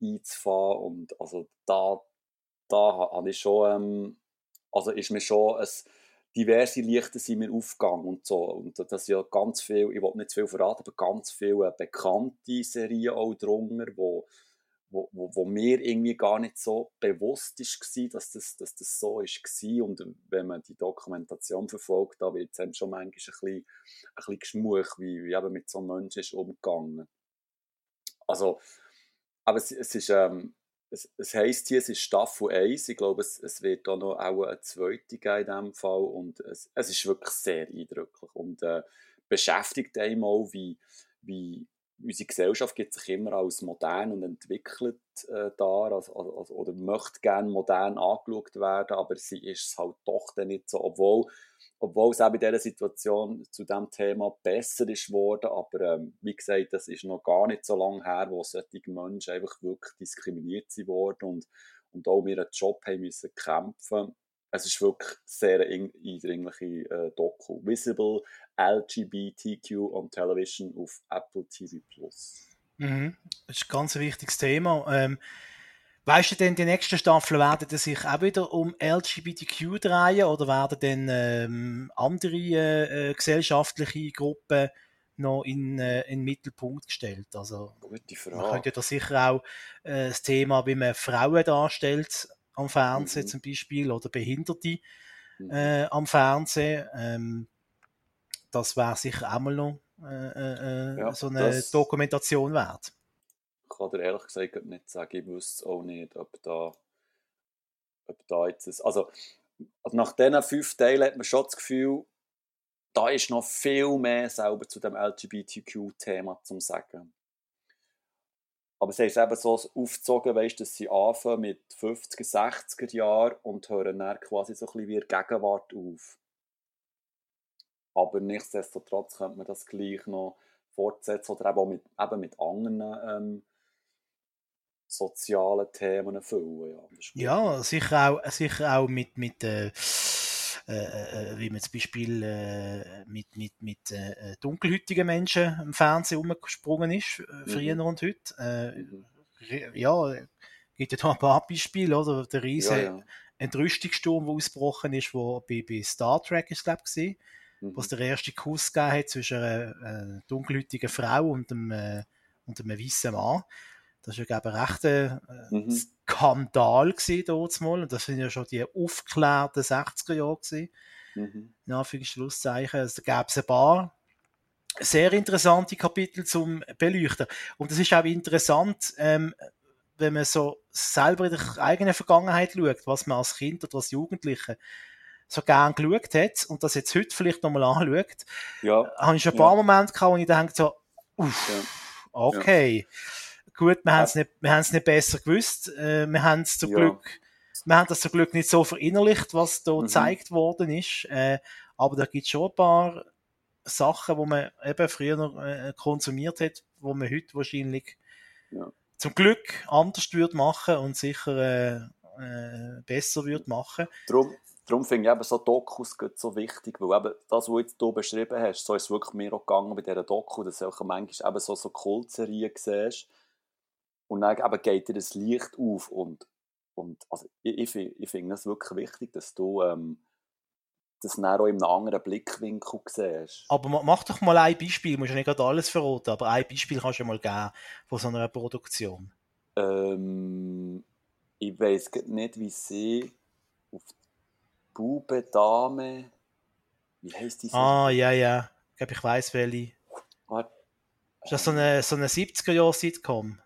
einzufahren. Und also da, da habe ich schon, ähm, also ist mir schon ein, diverse Lichter sind mir aufgegangen und so. Und das ja ganz viel, ich will nicht zu viel verraten, aber ganz viele bekannte Serien auch drunter, wo, wo, wo, mir irgendwie gar nicht so bewusst war, dass das, dass das so war. Und wenn man die Dokumentation verfolgt, da wird es schon manchmal ein bisschen, ein bisschen geschmuch, wie, wie eben mit so einem Menschen ist umgegangen. Also, aber es, es ist, ähm, es, es heisst hier, es ist Staffel 1. Ich glaube, es, es wird auch noch auch eine zweite geben in diesem Fall. Und es, es ist wirklich sehr eindrücklich und äh, beschäftigt einem auch, wie, wie unsere Gesellschaft gibt sich immer als modern und entwickelt äh, dar also, also, oder möchte gerne modern angeschaut werden, aber sie ist es halt doch dann nicht so, obwohl, obwohl es auch in dieser Situation zu diesem Thema besser ist worden, aber ähm, wie gesagt, das ist noch gar nicht so lange her, wo solche Menschen einfach wirklich diskriminiert worden und, und auch ihren Job haben müssen kämpfen es ist wirklich sehr eindringliche äh, Doku. Visible LGBTQ on Television auf Apple TV Plus. Mhm. Das ist ein ganz wichtiges Thema. Ähm, weißt du denn, die nächsten Staffeln werden die sich auch wieder um LGBTQ drehen oder werden dann ähm, andere äh, äh, gesellschaftliche Gruppen noch in, äh, in den Mittelpunkt gestellt? Also, Gute Frage. Man könnte da sicher auch äh, das Thema, wie man Frauen darstellt, am Fernsehen mhm. zum Beispiel oder Behinderte mhm. äh, am Fernsehen. Ähm, das wäre sicher auch mal noch äh, äh, äh ja, so eine Dokumentation wert. Kann dir ehrlich gesagt nicht sagen, ich wüsste auch nicht, ob da, ob da jetzt ist. Also, also nach diesen fünf Teilen hat man schon das Gefühl, da ist noch viel mehr selber zu dem LGBTQ-Thema zu sagen. Aber sie es eben so aufgezogen, weißt, dass sie anfangen mit 50er, 60er Jahren und hören dann quasi so ein bisschen wie Gegenwart auf. Aber nichtsdestotrotz könnte man das gleich noch fortsetzen oder eben auch mit, eben mit anderen ähm, sozialen Themen füllen. Ja, ja sicher, auch, sicher auch mit, mit äh, äh, äh, wie man zum Beispiel äh, mit, mit, mit äh, dunkelhütigen Menschen im Fernsehen umgesprungen ist, äh, früher mhm. und heute. Äh, mhm. ja, gibt ja da ein paar Beispiele, oder? Der riesige ja, ja. Entrüstungssturm, der ausgebrochen ist, wo bei, bei Star Trek ist, glaube ich, mhm. wo es der erste Kuss gegeben hat zwischen einer, dunkelhütigen Frau und einem, äh, und einem weißen Mann. Das war ja, glaube ich, ein rechter äh, mhm. Skandal mal. Und das sind ja schon die aufgeklärten 60er Jahre gewesen. Mhm. In Anführungszeichen. Also, da gab es ein paar sehr interessante Kapitel zum Beleuchten. Und es ist auch interessant, ähm, wenn man so selber in der eigenen Vergangenheit schaut, was man als Kind oder als Jugendliche so gern geschaut hat und das jetzt heute vielleicht nochmal anschaut, ja. habe ich schon ein paar ja. Momente gehabt, wo ich denke so, uff, ja. okay. Ja gut, wir haben es nicht, wir haben es nicht besser gewusst. Äh, wir haben es zum ja. Glück, wir haben das zum Glück nicht so verinnerlicht, was da mhm. gezeigt worden ist. Äh, aber da gibt es schon ein paar Sachen, wo man eben früher äh, konsumiert hat, wo man heute wahrscheinlich ja. zum Glück anders würde machen und sicher äh, äh, besser würde machen. Drum, darum finde ich eben so Dokus so wichtig, weil eben das, was du jetzt beschrieben hast, so ist es wirklich mir auch gegangen bei dieser Doku, dass du manchmal eben so, so Kultserien siehst, und dann eben geht dir das Licht auf. Und, und also ich, ich, ich finde es wirklich wichtig, dass du ähm, das dann auch in einem anderen Blickwinkel siehst. Aber mach doch mal ein Beispiel. Du musst ja nicht gerade alles verraten, aber ein Beispiel kannst du mal geben von so einer Produktion. Ähm, ich weiß nicht, wie sie auf die Bube Dame. Wie heißt die? Ah, ja, ja. Ich glaube, ich weiß welche. Warte. Ist das so eine, so eine 70er-Jahr-Sitcom?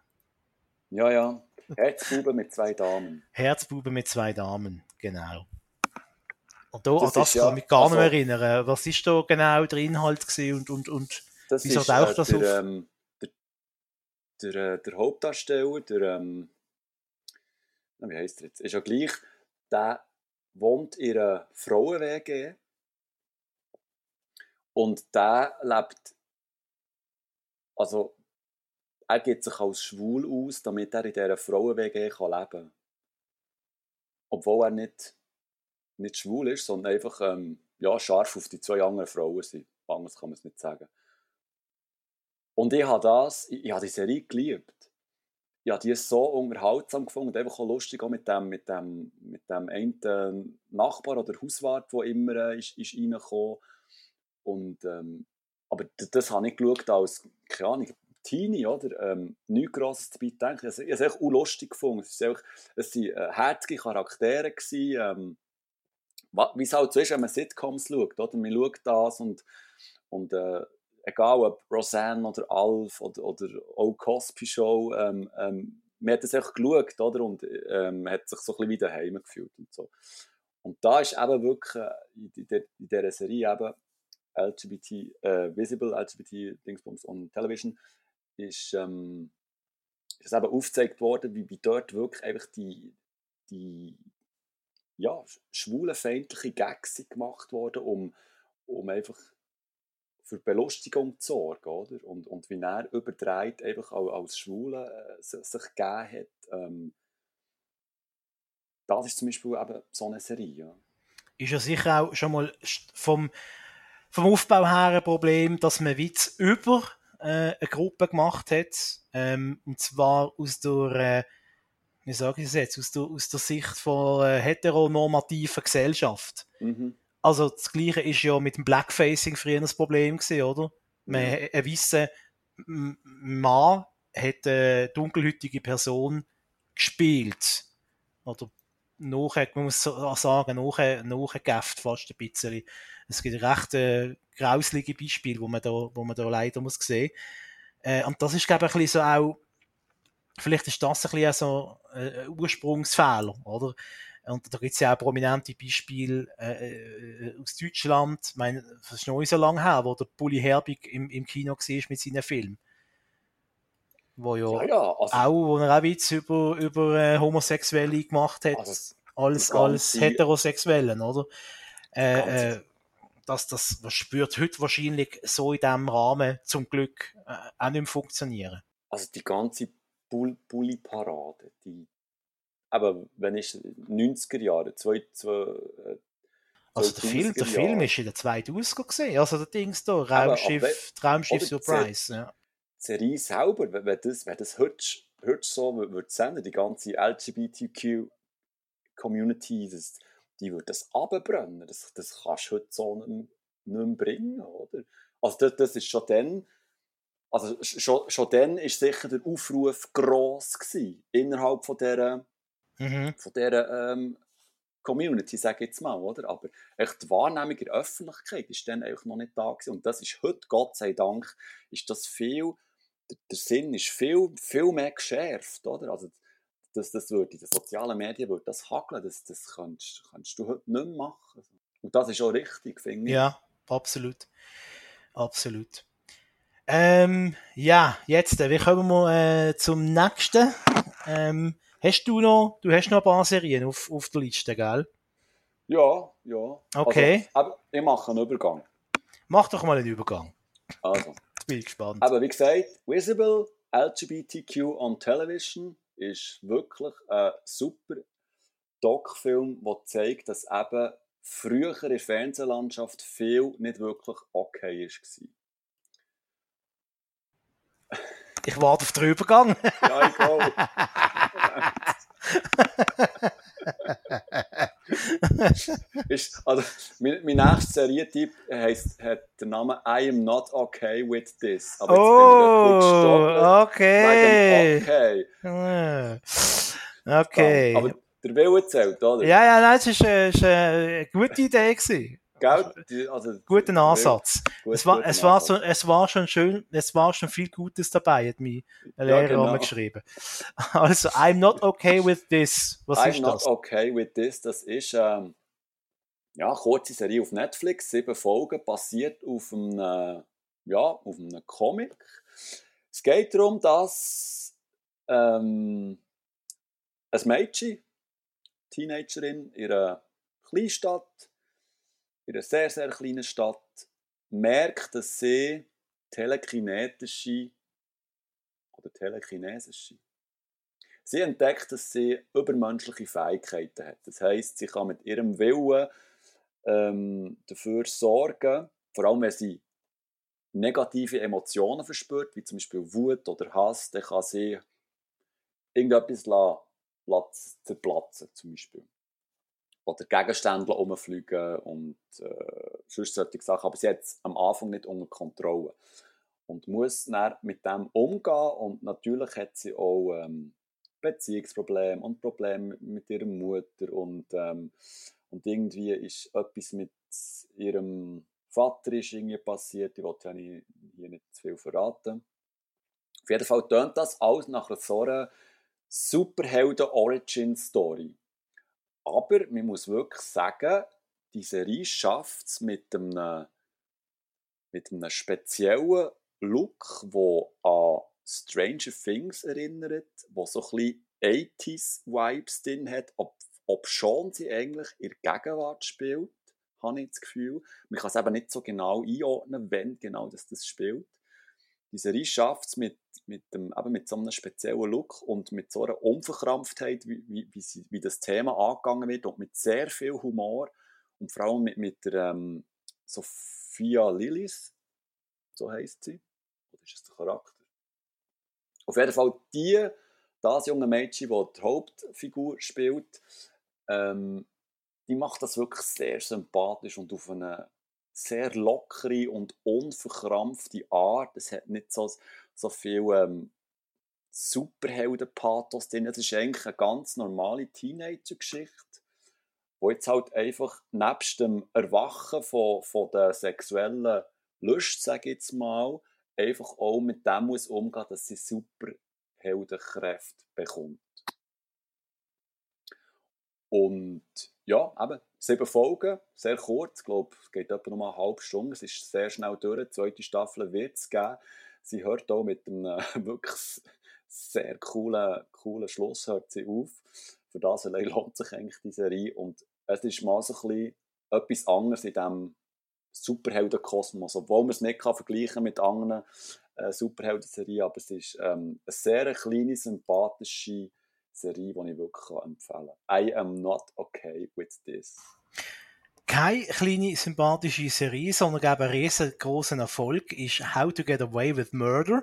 Ja, ja. Herzbube mit zwei Damen. Herzbube mit zwei Damen, genau. Und da, das, das kann ich mich gar also, nicht mehr erinnern. Was ist da genau der Inhalt und, und, und das wieso ist, taucht äh, das der, auf? Ähm, der, der, äh, der, Hauptdarsteller, der, ähm, wie heißt er jetzt? Ist ja gleich, der wohnt in einer Frauen-WG und der lebt, also er gibt sich als schwul aus, damit er in dieser Frauen-WG leben kann. Obwohl er nicht, nicht schwul ist, sondern einfach ähm, ja, scharf auf die zwei anderen Frauen sind. Anders kann man es nicht sagen. Und ich habe das, ich, habe die Serie geliebt. Ich habe die so unterhaltsam gefunden und einfach auch lustig auch mit dem, mit dem, mit dem einen Nachbar oder Hauswart, der immer äh, ist, ist reingekommen. Und, ähm, aber das habe ich geschaut als, keine Ahnung, Teenie, oder? Ähm, nichts Grosses dabei denken. Ich, ich habe es echt lustig gefunden. Es waren äh, herzige Charaktere. Ähm, wie es halt so ist, wenn man Sitcoms schaut, oder? Man schaut das und, und äh, egal ob Roseanne oder Alf oder, oder auch Cosby Show, ähm, ähm, man hat es einfach geschaut, oder? Und ähm, hat sich so ein bisschen wie daheim gefühlt und so. Und da ist eben wirklich äh, in, der, in dieser Serie eben LGBT, äh, Visible LGBT Dingsbums on Television, ist, ähm, ist eben aufgezeigt worden, wie, dort wirklich einfach die, die ja, schwulenfeindliche Gags gemacht worden, um, um einfach für Belustigung zu sorgen, oder? Und, und wie er überdreht einfach auch als Schwule äh, sich gegeben hat. Ähm, das ist zum Beispiel eben so eine Serie. Ja. Ist ja sicher auch schon mal vom, vom Aufbau her ein Problem, dass man Witz über äh, eine Gruppe gemacht hat. Ähm, und zwar aus der, äh, wie sage ich es jetzt, aus der, aus der Sicht von äh, heteronormativen Gesellschaft. Mhm. Also das Gleiche ist ja mit dem Blackfacing früher das Problem gewesen, oder? Man, mhm. ein weißer Mann hat eine dunkelhütige Person gespielt. Oder nachher, man muss sagen, nachher, nachgegeft fast ein bisschen. Es gibt recht äh, grauslige Beispiele, wo man da, wo man da leider muss sehen. Äh, und das ist, glaube ich, ein bisschen so auch, vielleicht ist das ein bisschen so äh, ein Ursprungsfehler, oder? Und da gibt es ja auch prominente Beispiele äh, äh, aus Deutschland. Ich meine, das ist noch nicht so lange her, wo der Bully Herbig im, im Kino war mit seinen Filmen. Wo ja, ja, ja also, auch, wo er auch Witz über, über äh, Homosexuelle gemacht hat, also, als, als Heterosexuellen, oder? Äh, äh, dass das spürt heute wahrscheinlich so in diesem Rahmen zum Glück äh, auch nicht mehr funktionieren. Also die ganze Bully-Parade, die, aber wenn ich 90er Jahre, zwei, zwei, äh, also der Film, der Film ist in der 2000er gesehen, also der Dings da, Raumschiff, aber, Traumschiff Surprise. Ja. Serie selber, wenn das, wenn das heute, heute so würde senden, die ganze LGBTQ-Community, das, die würde das abbrennen. Das, das kannst du heute so nicht, nicht mehr bringen, oder? Also das, das ist schon dann, also schon, schon dann ist sicher der Aufruf gross gewesen, innerhalb von dieser mhm. von dieser ähm, Community, sage ich jetzt mal, oder? Aber echt die Wahrnehmung in der Öffentlichkeit ist dann einfach noch nicht da gewesen. Und das ist heute, Gott sei Dank, ist das viel, der, Sinn ist viel, viel mehr geschärft, oder? Also, das, das würde in den sozialen Medien würde das hageln, das, das kannst, kannst du heute nicht mehr machen. Und das ist auch richtig, finde ich. Ja, absolut. Absolut. Ähm, ja, jetzt, äh, wie kommen wir äh, zum nächsten? Ähm, Hast du noch, du hast noch ein paar Serien auf, auf der Liste, gell? Ja, ja. Okay. Also, aber ich mache einen Übergang. Mach doch mal einen Übergang. Also. Bin gespannt. Aber wie gesagt, Visible LGBTQ on Television ist wirklich ein super Doc-Film, der zeigt, dass eben früher in der Fernsehlandschaft viel nicht wirklich okay war. Ich warte auf den Übergang. ja, ich auch. ist, also, mein, mein nächster Serientipp heisst, hat den Namen I am not okay with this. Aber jetzt oh, bin ich okay. okay. Okay. aber der Wille zählt, oder? Ja, ja, nein, es war eine gute Idee. Gewesen. Gell? Also, Guten Ansatz. Gut, es, war, es, war so, es war schon schön, es war schon viel Gutes dabei, hat mir ein Lehrer ja, genau. geschrieben. Also, I'm not okay with this. Was I'm ist das? I'm not okay with this, das ist, ähm, ja, kurze Serie auf Netflix, sieben Folgen, basiert auf einem, äh, ja, auf einem Comic. Es geht darum, dass ähm, ein Mädchen, Teenagerin, in einer Kleinstadt, in einer sehr, sehr kleinen Stadt merkt, dass sie telekinetische oder telekinesische Sie entdeckt, dass sie übermenschliche Fähigkeiten hat. Das heißt, sie kann mit ihrem Willen ähm, dafür sorgen, vor allem wenn sie negative Emotionen verspürt, wie zum Beispiel Wut oder Hass, dann kann sie irgendetwas lassen, lassen zerplatzen, zum Beispiel oder Gegenstände rumfliegen und äh, sonst solche Sachen. Aber sie hat es am Anfang nicht unter Kontrolle. Und muss dann mit dem umgehen und natürlich hat sie auch ähm, Beziehungsprobleme und Probleme mit ihrer Mutter und, ähm, und irgendwie ist etwas mit ihrem Vater ist irgendwie passiert. Ich wollte hier nicht zu viel verraten. Auf jeden Fall tönt das alles nach so einer Superhelden-Origin-Story. Aber man muss wirklich sagen, die Serie schafft es mit einem, mit einem speziellen Look, der an Stranger Things erinnert, wo so ein bisschen 80s-Vibes drin hat, ob, ob schon sie eigentlich in der Gegenwart spielt, habe ich das Gefühl. Man kann es eben nicht so genau einordnen, wenn genau das, das spielt. Die Serie schafft es mit, mit, dem, eben mit so einem speziellen Look und mit so einer Unverkrampftheit, wie, wie, wie, sie, wie das Thema angegangen wird und mit sehr viel Humor und vor allem mit, mit der ähm, Sophia Lillis, so heißt sie. Oder ist das der Charakter? Auf jeden Fall die, das junge Mädchen, das die Hauptfigur spielt, ähm, die macht das wirklich sehr sympathisch und auf eine sehr lockere und unverkrampfte Art. Es hat nicht so, so viel ähm, Superhelden-Pathos drin. Es ist eigentlich eine ganz normale Teenager-Geschichte, wo jetzt halt einfach nebst dem Erwachen von, von der sexuellen Lust, sage ich jetzt mal, einfach auch mit dem muss umgehen, dass sie Superheldenkräfte bekommt. Und ja, eben, sieben Folgen, sehr kurz, ich glaube, es geht etwa noch eine halbe Stunde, es ist sehr schnell durch, die zweite Staffel wird es geben. Sie hört auch mit einem wirklich sehr coolen, coolen Schluss hört sie auf. Für das allein lohnt sich eigentlich die Serie und es ist mal so ein bisschen etwas anderes in diesem Superheldenkosmos, obwohl man es nicht kann vergleichen mit anderen äh, Superhelden-Serien, aber es ist ähm, eine sehr kleine, sympathische Serie, die ich wirklich empfehlen kann. I am not okay with this. Keine kleine, sympathische Serie, sondern eben einen riesengroßen Erfolg ist How to Get Away with Murder.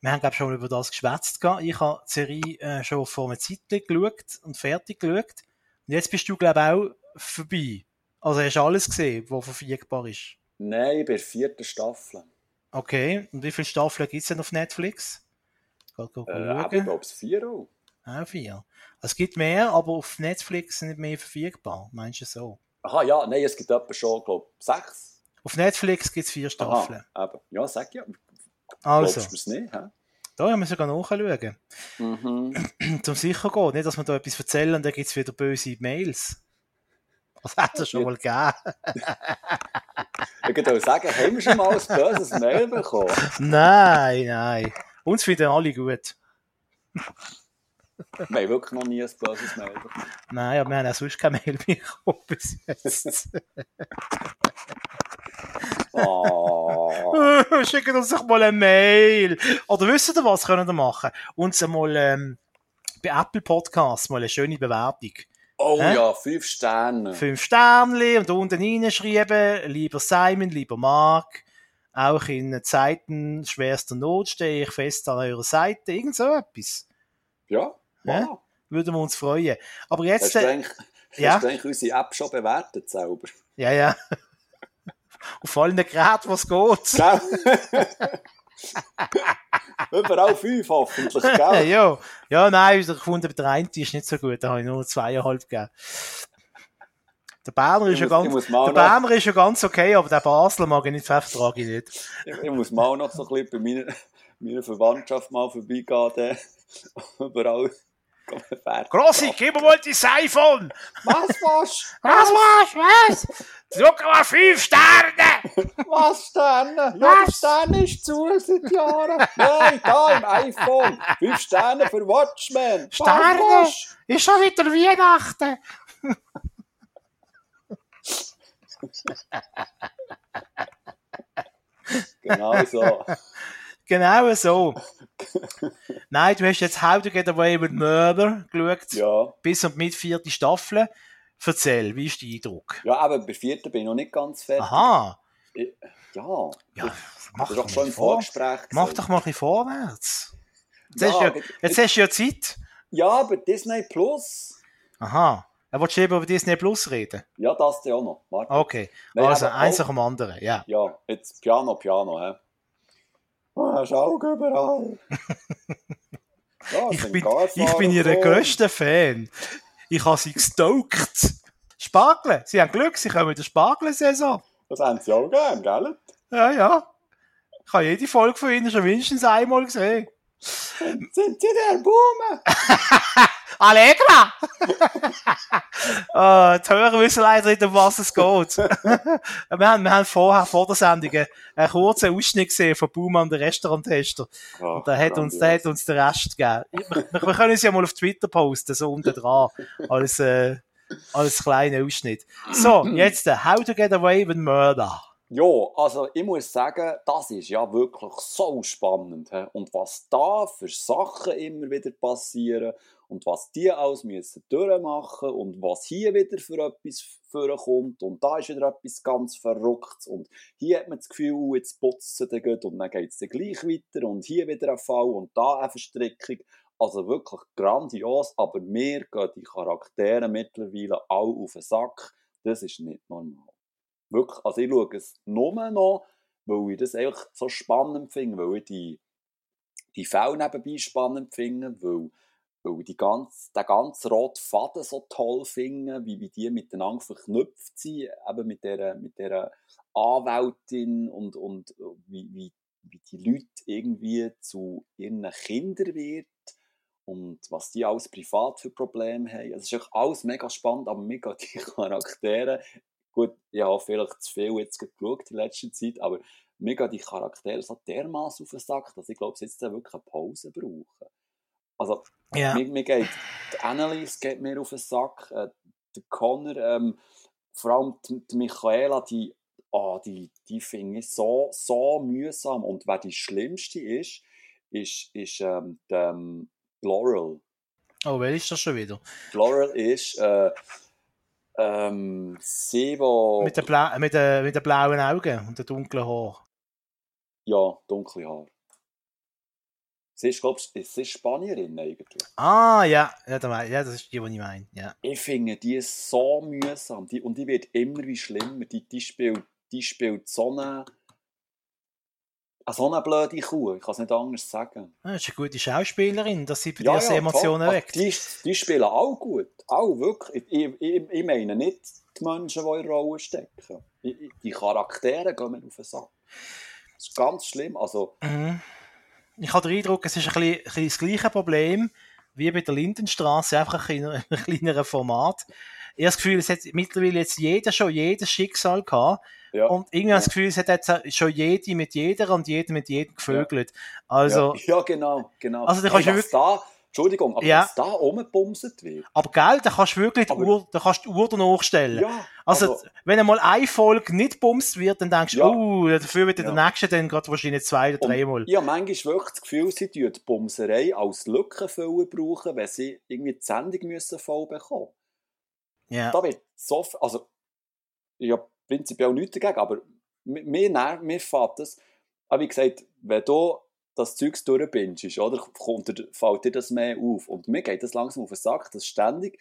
Wir haben, glaube ich, schon über das geschwätzt. Ich habe die Serie äh, schon vor einer Zeit geschaut und fertig geschaut. Und jetzt bist du, glaube ich, auch vorbei. Also hast du alles gesehen, was verfügbar ist? Nein, ich bin vierten Staffel. Okay, und wie viele Staffeln gibt es denn auf Netflix? Äh, ich glaube, es vier auch. Ah, vier. Es gibt mehr, aber auf Netflix sind nicht mehr verfügbar. Meinst du so? Aha, ja, nein, es gibt etwa schon, glaube ich, sechs. Auf Netflix gibt es vier Staffeln. Aha, eben. Ja, sag ja. Also. Glaubst du nicht, hä? Da haben wir sogar nachschauen. Mhm. Zum sicher gehen. Nicht, dass wir da etwas erzählen und dann gibt es wieder böse Mails. Was hat es schon mal gegeben? ich würde sagen, haben wir schon mal ein böses Mail bekommen? Nein, nein. Uns finden alle gut. Wir haben wirklich noch nie ein böses Mail bekommen. Nein, aber wir haben auch sonst kein Mail bekommen bis jetzt. oh. Schicken uns doch mal eine Mail. Oder wisst ihr was können wir machen? Uns einmal ähm, bei Apple Podcasts mal eine schöne Bewertung. Oh Hä? ja, fünf Sterne. Fünf Sterne und unten reinschreiben, lieber Simon, lieber Mark, auch in Zeiten schwerster Not stehe ich fest an eurer Seite. Irgend so etwas. Ja? Wow. Würden wir uns freuen. Aber jetzt... Hast du eigentlich, ja? hast du eigentlich unsere App schon bewertet selber? Ja, ja. Auf allen Geräten, was geht. Gell? Überall fünf hoffentlich, gell? ja. ja, nein, ich gefunden, der eine ist nicht so gut, da habe ich nur zweieinhalb gegeben. Der Berner ist, ja ganz, der Berner ist ja ganz okay, aber der Basler mag ich nicht, vertrage ich nicht. Ich, ich, muss mal noch so ein bisschen bei meiner, meiner Verwandtschaft mal vorbeigehen, überall Grossi, gib mir mal die Seifon! Was, was? Was, was, was? Schau mal, fünf Sterne! Was Sterne? Der Sterne ist zu seit Jahren. Nein, da im iPhone. Fünf Sterne für Watchmen. Sterne? Was, ist schon wieder Weihnachten. genau so. Genau so. Nein, du hast jetzt How to Get Away with Murder geschaut. Ja. Bis und mit vierte Staffel. Erzähl, wie ist dein Eindruck? Ja, aber bei vierter bin ich noch nicht ganz fertig. Aha. Ich, ja. ja mach doch schon im Vorgespräch Mach doch mal ein bisschen vorwärts. Jetzt, ja, hast, du, jetzt hast du ja Zeit. Ja, aber Disney Plus. Aha. Er willst du eben über Disney Plus reden? Ja, das ja auch noch. Warte. Okay. Nein, also eins nach dem anderen, ja. Ja, jetzt Piano, Piano, Oh, schau überall. ja, ich, bin, ich bin ihr grösster Fan. Ich habe sie gestoked. Spargeln. Sie haben Glück, sie kommen in der Spargelsaison. Das haben sie auch gern, gell? Ja, ja. Ich habe jede Folge von Ihnen schon mindestens einmal gesehen. Sind Sie der Boomer? Allegra! oh, die Hörer wissen leider nicht, um was es geht. wir, haben, wir haben vorher, vor der Sendung, einen kurzen Ausschnitt gesehen von Boomer und der Restauranttester. Oh, und da hat, uns, da hat uns der Rest gegeben. Wir, wir können es ja mal auf Twitter posten, so unten dran. Als, äh, als kleiner Ausschnitt. So, jetzt, uh, How to get away with murder. Ja, also ich muss sagen, das ist ja wirklich so spannend. He? Und was da für Sachen immer wieder passieren und was die alles müssen durchmachen und was hier wieder für etwas vorkommt und da ist wieder etwas ganz Verrücktes und hier hat man das Gefühl, oh, jetzt putzt sie dann und dann geht es gleich weiter und hier wieder ein Fall und da eine Verstrickung. Also wirklich grandios, aber mir gehen die Charaktere mittlerweile alle auf den Sack. Das ist nicht normal. Wirklich, also ich schaue es nur noch, weil ich das einfach so spannend finde, weil ich die, die Fälle nebenbei spannend finde, weil, weil ich die ganz, den ganzen roten Faden so toll finde, wie, wie die miteinander verknüpft sind, eben mit dieser, mit dieser Anwältin und, und wie, wie, wie die Leute irgendwie zu ihren Kindern wird und was die alles privat für Probleme haben. Es ist alles mega spannend, aber gehen die Charaktere Gut, ich habe vielleicht zu viel jetzt geschaut in letzter Zeit, aber gehen die Charaktere so dermaßen auf den Sack, dass ich glaube, sie jetzt wirklich eine Pause brauchen. Also, ja. mir, mir geht, die Annelies geht mir auf den Sack, äh, der Connor, ähm, vor allem die, die Michaela, die, oh, die, die finde ich so, so mühsam. Und wer die schlimmste ist, ist, ist ähm, die, ähm, Laurel. Oh, wer ist das schon wieder? Laurel ist... Äh, ähm, sie, wo... Mit den, Bla mit, den, mit den blauen Augen und den dunklen Haar. Ja, dunkle Haar. Sie ist, glaube ich, sie ist Spanierin eigentlich. Ah, ja. Ja, das ist die, die ich meine. Ja. Ich finde die so mühsam. Die, und die wird immer wie schlimmer. Die, die, spielt, die spielt so eine eine so eine blöde Kuh, ich kann es nicht anders sagen. Ja, das ist eine gute Schauspielerin, dass sie bei ja, dir ja, Emotionen toll. weckt. Die, die spielen auch gut, auch wirklich. Ich, ich, ich meine nicht die Menschen, die in Rollen stecken. Die Charaktere gehen mir auf den Sack. Das ist ganz schlimm. Also, mhm. Ich habe den Eindruck, es ist ein bisschen, ein bisschen das gleiche Problem wie bei der Lindenstraße, einfach in einem kleineren Format. Ich habe das Gefühl, es hat mittlerweile jetzt jeder schon jedes Schicksal gehabt ja. Und irgendwie ja. das Gefühl, es hat jetzt schon jede mit jeder und jeder mit jedem gevögelt. Also, ja. ja, genau, genau. Also, da kannst hey, wirklich... Da, Entschuldigung, aber ja. da rumbumset wird. Aber gell, da kannst du wirklich die Uhr, da kannst die Uhr danach stellen. Ja, also, also, wenn einmal eine Folge nicht bumst wird, dann denkst du, ja. uh, dafür wird ja. der nächste dann gerade wahrscheinlich zwei oder dreimal. Habe manchmal wirklich das Gefühl, sie tun die Bumserei als Lückenfüller brauchen, wenn sie irgendwie die Sendung müssen voll bekommen. Ja. Da wird so, also, ich habe prinzipiell nichts dagegen, aber mir, nervt, mir fällt das, aber wie gesagt, wenn du das Zeug durchbingst, oder, kommt, fällt dir das mehr auf. Und mir geht das langsam auf den Sack, dass ständig,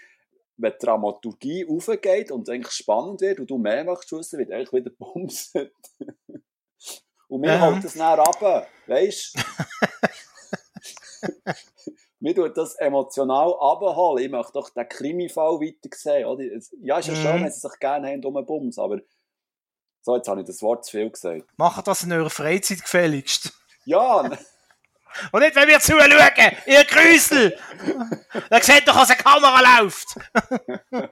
wenn die Dramaturgie aufgeht und eigentlich spannend wird und du mehr machst, wird eigentlich wieder bumset. und mir ähm. holt das dann runter, weißt du? mir tut das emotional abholen. Ich möchte doch den Krimi-Fall weiter sehen. Oder? Ja, ist ja schön, mhm. wenn sie sich gerne haben um einen Bums, aber so, jetzt habe ich das Wort zu viel gesagt. Macht das in eurer Freizeit gefälligst. Ja. Und nicht, wenn wir zuschauen, ihr Grüsel! Dann seht doch, als eine Kamera läuft!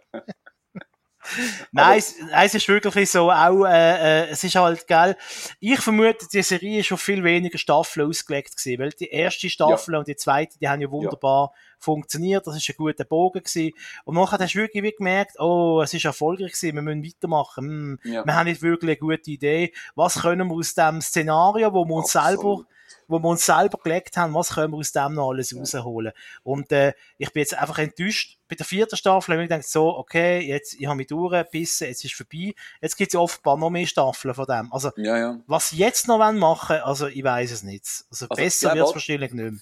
Nein, es, es, ist wirklich so, auch, äh, äh, es ist halt, gell, ich vermute, die Serie ist schon viel weniger Staffeln ausgelegt gewesen, weil die erste Staffel ja. und die zweite, die haben ja wunderbar ja. Funktioniert, das ist ein guter Bogen gewesen. Und nachher hast du wirklich gemerkt, oh, es ist erfolgreich gewesen, wir müssen weitermachen, hm, ja. wir haben nicht wirklich eine gute Idee, was können wir aus dem Szenario, wo wir uns Absolut. selber wo wir uns selber gelegt haben, was können wir aus dem noch alles rausholen. Und äh, ich bin jetzt einfach enttäuscht. Bei der vierten Staffel habe ich gedacht, so, okay, jetzt, ich habe mich durchgebissen, jetzt ist vorbei. Jetzt gibt es ja offenbar noch mehr Staffeln von dem. Also, ja, ja. was sie jetzt noch machen also ich weiß es nicht. Also, also besser wird es wahrscheinlich nicht mehr.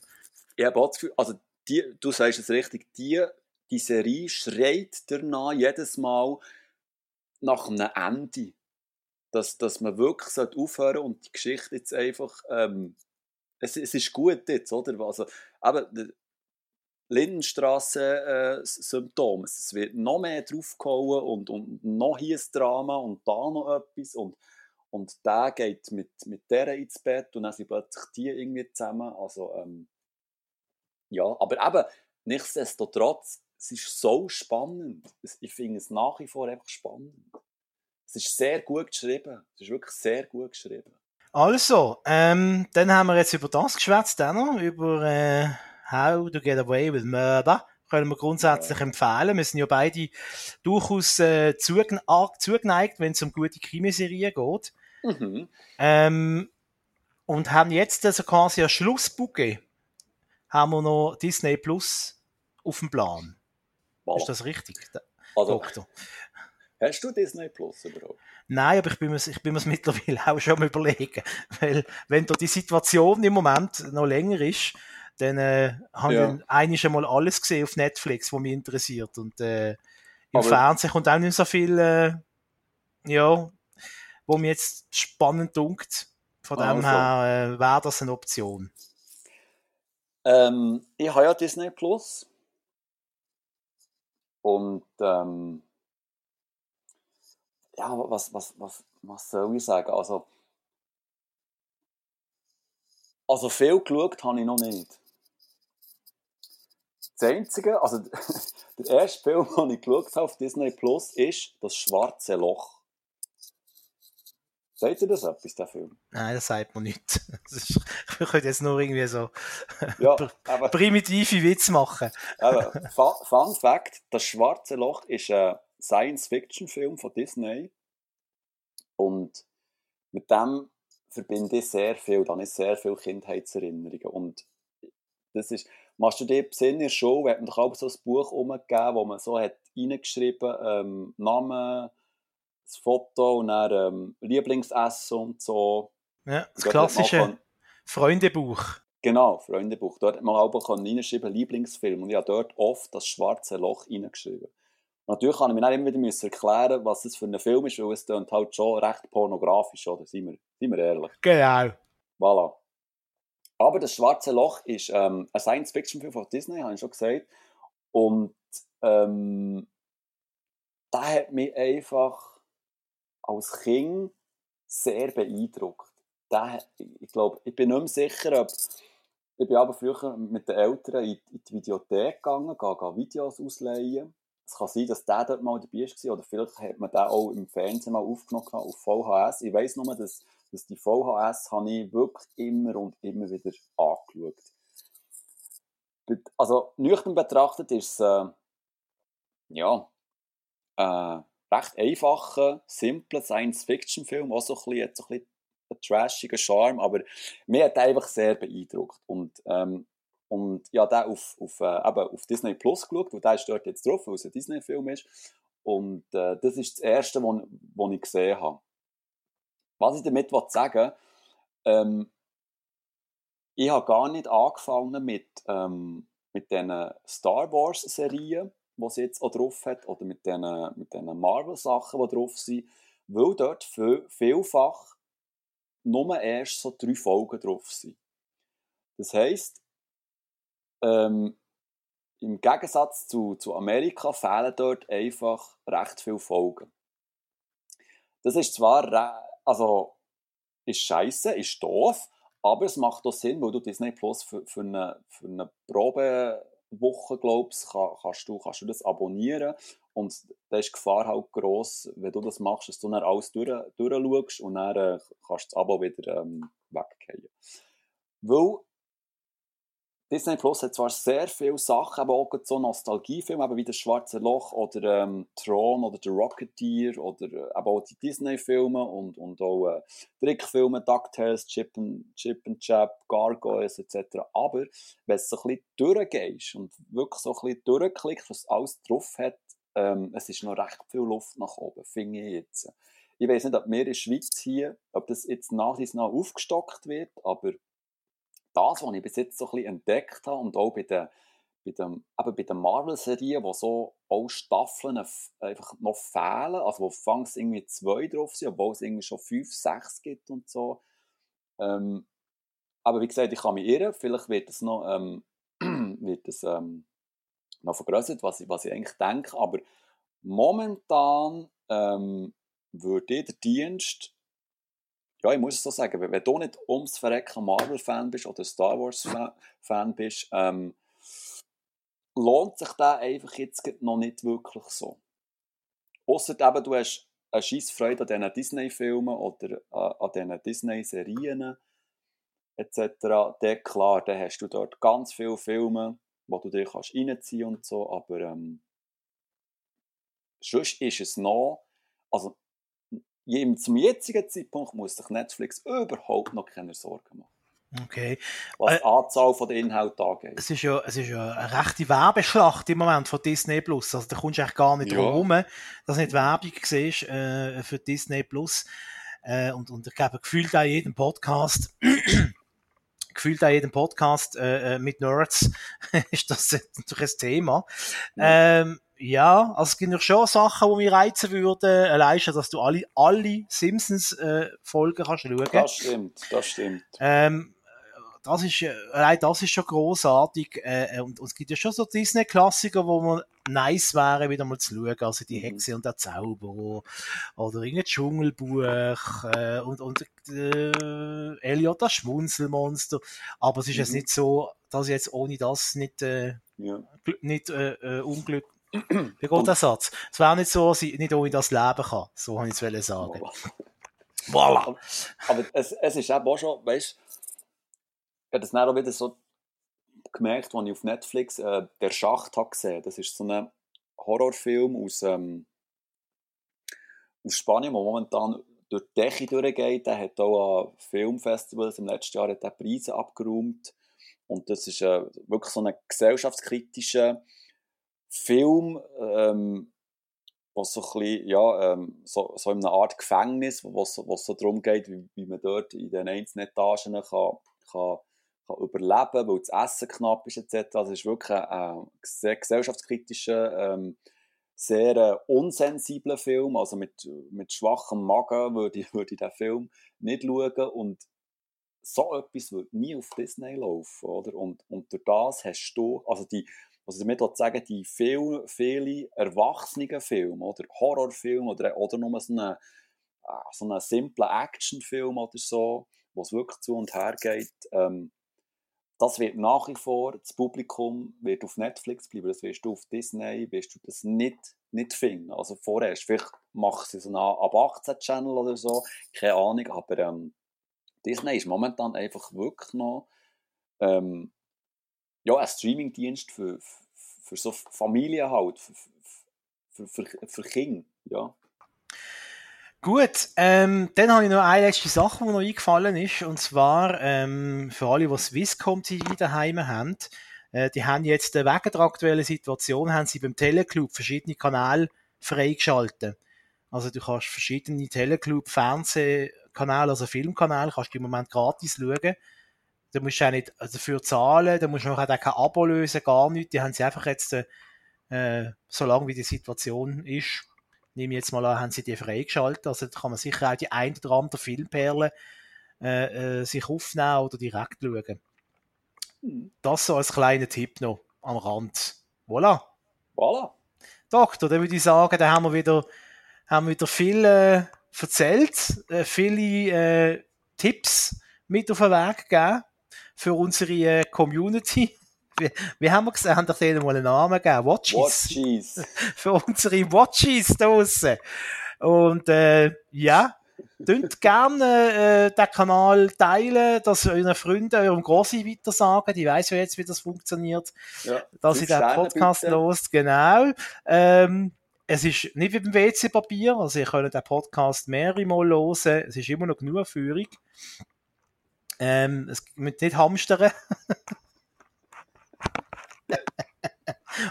Ich habe das Gefühl, also die, du sagst es richtig, die, die Serie schreit danach jedes Mal nach einem Ende. Dass, dass man wirklich aufhören und die Geschichte jetzt einfach ähm, es, es ist gut jetzt, oder? Also, aber Lindenstraße-Symptom. es wird noch mehr draufgehauen und, und noch hier ein Drama und da noch etwas und, und der geht mit, mit der ins Bett und dann sind plötzlich die irgendwie zusammen. Also, ähm, ja, aber eben, nichtsdestotrotz, es ist so spannend. Ich finde es nach wie vor einfach spannend. Es ist sehr gut geschrieben. Es ist wirklich sehr gut geschrieben. Also, ähm, dann haben wir jetzt über das geschwätzt, noch, über äh, How to Get Away with Murder. Können wir grundsätzlich ja. empfehlen. Wir sind ja beide durchaus äh, zugen zugeneigt, wenn es um gute Krimiserien geht. Mhm. Ähm, und haben jetzt also quasi ein Schlussbucke. Haben wir noch Disney Plus auf dem Plan. Voilà. Ist das richtig, also, Doktor? Hast du Disney Plus überhaupt? Nein, aber ich bin mir, ich bin mir mittlerweile auch schon mal überlegen. Weil, wenn da die Situation im Moment noch länger ist, dann äh, habe ja. ich eigentlich einmal alles gesehen auf Netflix, was mich interessiert. Und äh, im aber, Fernsehen kommt auch nicht so viel, äh, ja, wo mir jetzt spannend dunkt. Von dem also. her äh, wäre das eine Option. Ähm, ich habe ja Disney Plus. Und ähm, ja, was, was, was, was soll ich sagen? Also, also viel geschaut habe ich noch nicht. Das Einzige, also der erste Film, den ich geschaut habe auf Disney Plus, ist Das Schwarze Loch. Seht ihr das etwas, der Film? Nein, das sagt man nicht. Ist, ich könnte jetzt nur irgendwie so ja, aber, primitive Witze machen. Aber, Fun Fact: Das Schwarze Loch ist ein Science-Fiction-Film von Disney. Und mit dem verbinde ich sehr viel, dann ist sehr viele Kindheitserinnerungen. Und das ist, machst du dir Sinn in der hat man doch auch so ein Buch umgegeben, wo man so hat reingeschrieben, ähm, Namen, das Foto und dann ähm, Lieblingsessen und so. Ja, das klassische Freundebuch. Genau, Freundebuch. Dort hat man auch reingeschrieben, Lieblingsfilm. Und ich habe dort oft das schwarze Loch reingeschrieben. Natürlich kann ich mir dann immer wieder erklären, was das für ein Film ist, weil es dann halt schon recht pornografisch, oder? Seien wir, seien wir ehrlich. Genau. Voilà. Aber das Schwarze Loch ist ähm, ein Science-Fiction-Film von Disney, habe ich schon gesagt. Und ähm, da hat mich einfach als Kind sehr beeindruckt. Der, ich glaube, ich bin nicht mehr sicher, ob ich bin aber früher mit den Eltern in, die Videothek gegangen, gehe, Videos ausleihen es kann sein, dass der dort mal dabei war oder vielleicht hat man den auch im Fernsehen mal aufgenommen auf VHS. Ich weiss nur, dass, dass die VHS habe ich wirklich immer und immer wieder angeschaut. Also nüchtern betrachtet ist es äh, ja, äh, recht einfacher, simpler Science-Fiction-Film, auch so ein bisschen, so ein bisschen einen trashigen Charme, aber mir hat einfach sehr beeindruckt. Und ähm, und ja, der auf, auf, äh, auf Disney Plus geschaut, und der ist dort jetzt drauf, weil es ein Disney-Film ist. Und äh, das ist das Erste, was ich gesehen habe. Was ich damit sagen ähm, ich habe gar nicht angefangen mit, ähm, mit diesen Star Wars-Serien, die sie jetzt auch drauf hat, oder mit diesen, mit Marvel-Sachen, die drauf sind, weil dort vielfach nur erst so drei Folgen drauf sind. Das heisst, ähm, Im Gegensatz zu, zu Amerika fehlen dort einfach recht viele Folgen. Das ist zwar, also, ist scheiße, ist doof, aber es macht auch Sinn, weil du Disney Plus für, für, eine, für eine Probewoche, glaubst, kann, kannst, du, kannst du das abonnieren. Und da ist die Gefahr halt gross, wenn du das machst, dass du dann alles durch, durchschaust und dann äh, kannst du das Abo wieder ähm, weggehen. Weil Disney Plus hat zwar sehr viele Sachen, aber auch so Nostalgiefilme, eben wie das Schwarze Loch oder ähm, Tron oder The Rocketeer oder äh, auch die Disney-Filme und, und auch äh, Trickfilme, DuckTales, Chip and, Chip and Chap, Gargoyles etc. Aber wenn du so ein bisschen durchgehst und wirklich so ein bisschen durchklickst, was alles drauf hat, ähm, es ist noch recht viel Luft nach oben, finde ich jetzt. Ich weiß nicht, ob wir in der Schweiz hier, ob das jetzt nach und nach aufgestockt wird, aber das, was ich bis jetzt so ein bisschen entdeckt habe und auch bei den, bei den Marvel-Serien, wo so auch Staffeln einfach noch fehlen, also wo fangs irgendwie zwei drauf sind, obwohl es irgendwie schon fünf, sechs gibt und so. Ähm, aber wie gesagt, ich kann mich irren, vielleicht wird es noch, ähm, wird es, ähm, noch vergrößert, was ich, was ich eigentlich denke. Aber momentan ähm, würde ich der Dienst, ja, ich muss es so sagen, wenn du nicht ums Verrecken Marvel-Fan bist oder Star Wars-Fan bist, ähm, lohnt sich der einfach jetzt noch nicht wirklich so. Ausser eben, du hast eine Scheissfreude an diesen Disney-Filmen oder an diesen Disney-Serien etc., dann klar, dann hast du dort ganz viele Filme, wo du dich kannst reinziehen und so, aber ähm, sonst ist es noch, also zum jetzigen Zeitpunkt muss sich Netflix überhaupt noch keine Sorgen machen. Okay. Was äh, die Anzahl von den Inhalten angeht. Es ist, ja, es ist ja eine rechte Werbeschlacht im Moment von Disney Plus. Also da kommst du eigentlich gar nicht ja. drum herum, dass du nicht Werbung siehst äh, für Disney Plus. Äh, und, und ich glaube, gefühlt auch jedem Podcast gefühlt auch jedem Podcast äh, äh mit Nerds ist das natürlich ein Thema. Ja. Ähm, ja, also es gibt noch schon Sachen, die mich reizen würden. Allein schon, dass du alle, alle Simpsons-Folgen äh, kannst schauen. Das stimmt, das stimmt. Ähm, das ist, äh, allein das ist schon großartig äh, und, und, es gibt ja schon so Disney-Klassiker, wo man nice wäre, wieder mal zu schauen, also die mhm. Hexe und der Zauberer oder irgendein Dschungelbuch äh, und, und äh, Elliot das Schmunzelmonster, aber es ist mhm. jetzt nicht so, dass ich jetzt ohne das nicht, äh, ja. nicht äh, äh, unglück wie geht der Satz? Es wäre nicht so, dass ich nicht ohne das leben kann. So habe ich es sagen. Voilà. Aber es, es ist eben auch schon, weißt ich habe das dann auch wieder so gemerkt, als ich auf Netflix äh, «Der Schacht» habe gesehen Das ist so ein Horrorfilm aus, ähm, aus Spanien, der momentan durch die Decke durchgeht. Der hat auch an Filmfestivals im letzten Jahr hat Preise abgeräumt. Und das ist äh, wirklich so ein gesellschaftskritischer Film, ähm, wo so bisschen, ja, ähm, so, so in einer Art Gefängnis, wo es so darum geht, wie, wie man dort in den einzelnen Etagen kann, kann kann überleben weil das Essen knapp ist etc. Also es ist wirklich ein, sehr gesellschaftskritischer, ähm, sehr äh, unsensibler Film, also mit, mit schwachem Magen würde ich, würde ich den Film nicht schauen und so etwas würde nie auf Disney laufen, oder? Und, und durch das hast du, also die, also damit sagen, die viel, viele erwachsenen Filme, oder Horrorfilme, oder, oder nur so einen, äh, so einen simplen Actionfilm oder so, wo es wirklich zu und her geht, ähm, das wird nach wie vor, das Publikum wird auf Netflix bleiben, das wirst du auf Disney, wirst du das nicht, nicht finden. Also vorerst, vielleicht machst du so einen ab 18 Channel oder so, keine Ahnung, aber ähm, Disney ist momentan einfach wirklich noch ähm, ja, ein Streamingdienst für, für, für so Familien halt, für, für, für, für Kinder, ja. Gut, ähm, dann habe ich noch eine letzte Sache, die noch eingefallen ist, und zwar ähm, für alle, die Swisscom TV daheim haben, äh, die haben jetzt äh, wegen der aktuellen Situation haben sie beim Teleclub verschiedene Kanäle freigeschaltet. Also du kannst verschiedene Teleclub Fernsehkanäle, also Filmkanäle, kannst du im Moment gratis schauen. Da musst du auch nicht dafür zahlen, da musst du auch kein Abo lösen, gar nichts. Die haben sie einfach jetzt, äh, so lange wie die Situation ist, nehme ich jetzt mal an, haben sie die freigeschaltet. Also da kann man sicher auch die ein oder andere Filmperle äh, äh, sich aufnehmen oder direkt schauen. Das so als kleiner Tipp noch am Rand. Voilà. Voilà. Doktor, dann würde ich sagen, da haben wir wieder, haben wir wieder viel äh, erzählt, äh, viele äh, Tipps mit auf den Weg gegeben für unsere äh, Community wie, wie haben wir gesagt, haben doch denen mal einen Namen gegeben? Watchies. Watchies. Für unsere Watchies draussen. Und äh, ja, Könnt gerne äh, den Kanal teilen, dass euren Freunden, eurem Grossi weiter sagen. Ich weiss ja jetzt, wie das funktioniert. Ja, dass ihr den Podcast lost. Genau. Ähm, es ist nicht wie beim WC-Papier, also ihr könnt den Podcast mehrere Mal hören. Es ist immer noch genug Führung. Ähm, es müsst nicht hamstern.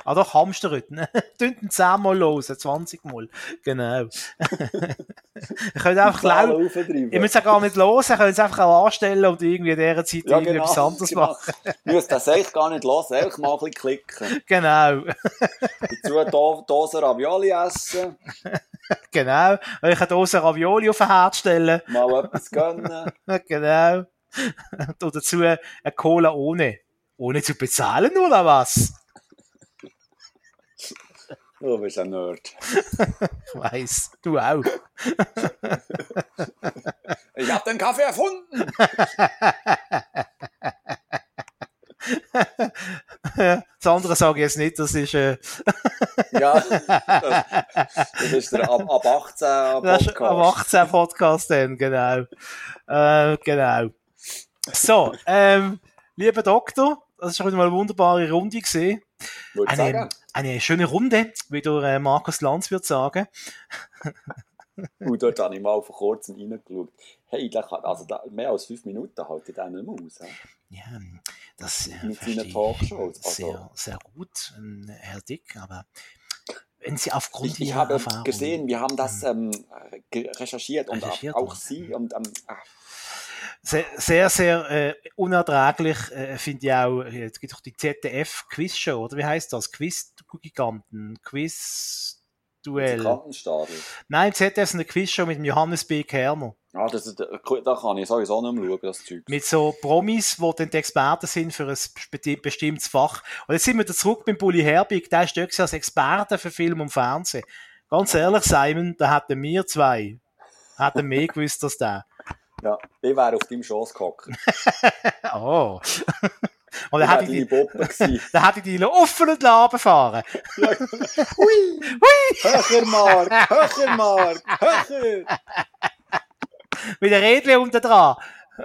ah doch, Hamsterrücken. Tünten 10 Mal los, 20 Mal. Genau. ihr könnt einfach laut. Ihr müsst es gar nicht los, ihr könnt es einfach auch anstellen und irgendwie in dieser Zeit ja, genau, etwas anderes genau. machen. ihr müsst das eigentlich gar nicht los, einfach mal ein bisschen klicken. Genau. Dazu Dose Ravioli essen. Genau. Euch eine Dose Ravioli auf den Herd stellen. Mal etwas gönnen. genau. Und dazu eine Cola ohne. Ohne zu bezahlen, oder was? Du bist ein Nerd. ich weiss, du auch. ich hab den Kaffee erfunden! das andere sage ich jetzt nicht, das ist. Äh ja, das, das, ist der ab, ab 18 Podcast. Ab 18 Podcast dann, genau. Äh, genau. So, ähm, lieber Doktor, das war heute mal eine wunderbare Runde gesehen. Eine, eine schöne Runde, wie der äh, Markus Lanz wird sagen. Und dort habe ich mal vor kurzem reingeschaut. Hey, da kann, also da, mehr als fünf Minuten halte ich den nicht mehr aus. Ja, das äh, Mit seinen Talkshows. Also. Sehr, sehr gut, ähm, Herr Dick, aber wenn Sie aufgrund ich, ich habe Erfahrung, gesehen, wir haben das ähm, recherchiert, recherchiert und auch, auch Sie und ähm, sehr, sehr, sehr äh, unerträglich äh, finde ich auch, es gibt doch die ZDF-Quiz-Show, oder wie heißt das? Quiz-Giganten, Quiz-Duell. Nein, ZDF ist eine Quiz-Show mit Johannes B. Kerner. Ah, das, ist, da kann ich sowieso nicht mehr schauen, das Zeug. Mit so Promis, die dann die Experten sind für ein bestimmtes Fach. Und jetzt sind wir zurück beim Bully Herbig, der ist als Experte für Film und Fernsehen. Ganz ehrlich, Simon, da hätten wir zwei, hätten mehr gewusst als der. Ja, ich wäre auf deinem Schoß gehockt. oh. Und dann hätte ich die, dann hätte ich die offenen Laben fahren. Ja. Hui! Hui! Höcher, Mark! Höcher, Mark! Höcher! Mit der Rädchen unten dran.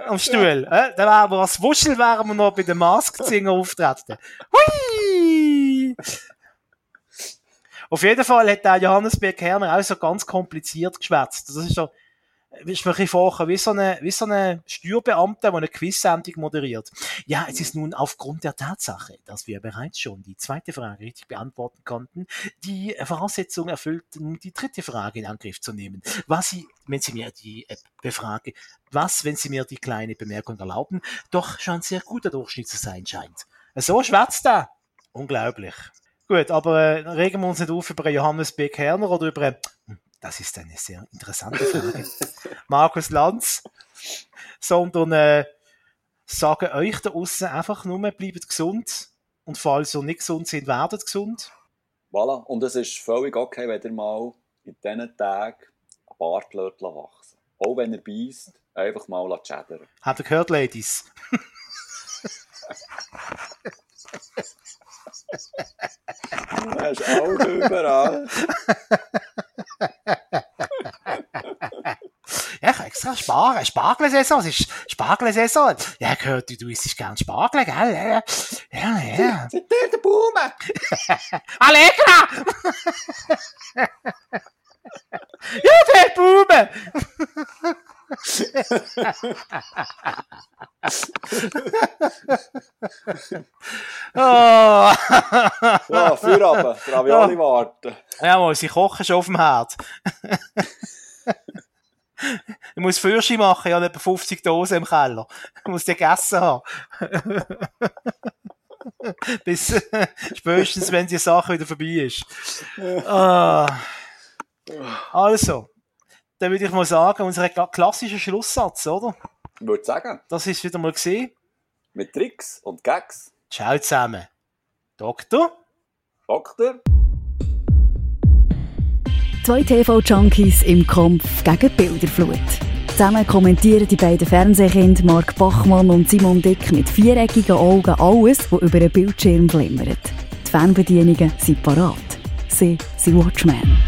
Am Stuhl. Ja. Dann wären wir als Wuschel wären wir noch bei den Mask-Singer auftreten. Hui! Auf jeden Fall hat der Johannes B. Kerner auch so ganz kompliziert geschwätzt. Das ist so, ist mir ein vorher wie so eine, wie so eine Steuerbeamte, der eine Quiz-Sendung moderiert. Ja, es ist nun aufgrund der Tatsache, dass wir bereits schon die zweite Frage richtig beantworten konnten, die Voraussetzung erfüllt, die dritte Frage in Angriff zu nehmen. Was Sie, wenn Sie mir die äh, befrage, was, wenn Sie mir die kleine Bemerkung erlauben, doch schon ein sehr guter Durchschnitt zu sein scheint. So schwätzt er. Unglaublich. Gut, aber äh, regen wir uns nicht auf über Johannes B. Kerner oder über das ist eine sehr interessante Frage. Markus Lanz, sondern äh, sagen euch da außen einfach nur, bleibt gesund und falls ihr nicht gesund sind, werdet gesund. Voilà, und es ist völlig okay, wenn ihr mal in diesen Tagen ein Bart wachsen Auch wenn er beißt, einfach mal chattern. Habt ihr gehört, Ladies? das ist auch überall. ja, ich extra sparen. Spargelsaison, es ist Spargelsaison. Ja, gehört, du, du isst gern Spargel, gell? Ja, ja. ja. Sind der der Baume? Allegra! ja, der Baume! Oh. ja, Feierabend, Ravioli ja. warten. Ja, mal, sie kochen schon auf dem Herd. ich muss Fürschi machen, ich habe etwa 50 Dosen im Keller. Ich muss die gegessen haben. Bis spätestens, wenn die Sache wieder vorbei ist. Ah. Also, dann würde ich mal sagen, unser klassischer Schlusssatz, oder? Ich würde sagen. Das ist wieder mal gesehen. Mit Tricks und Gags. Ciao zusammen. Doktor? Doktor? Zwei TV-Junkies im Kampf gegen Bilderflut. Zusammen kommentieren die beiden Fernsehkinder Mark Bachmann und Simon Dick mit viereckigen Augen alles, was über den Bildschirm glimmert. Die Fernbedienungen sind parat. Sie sind Watchmen.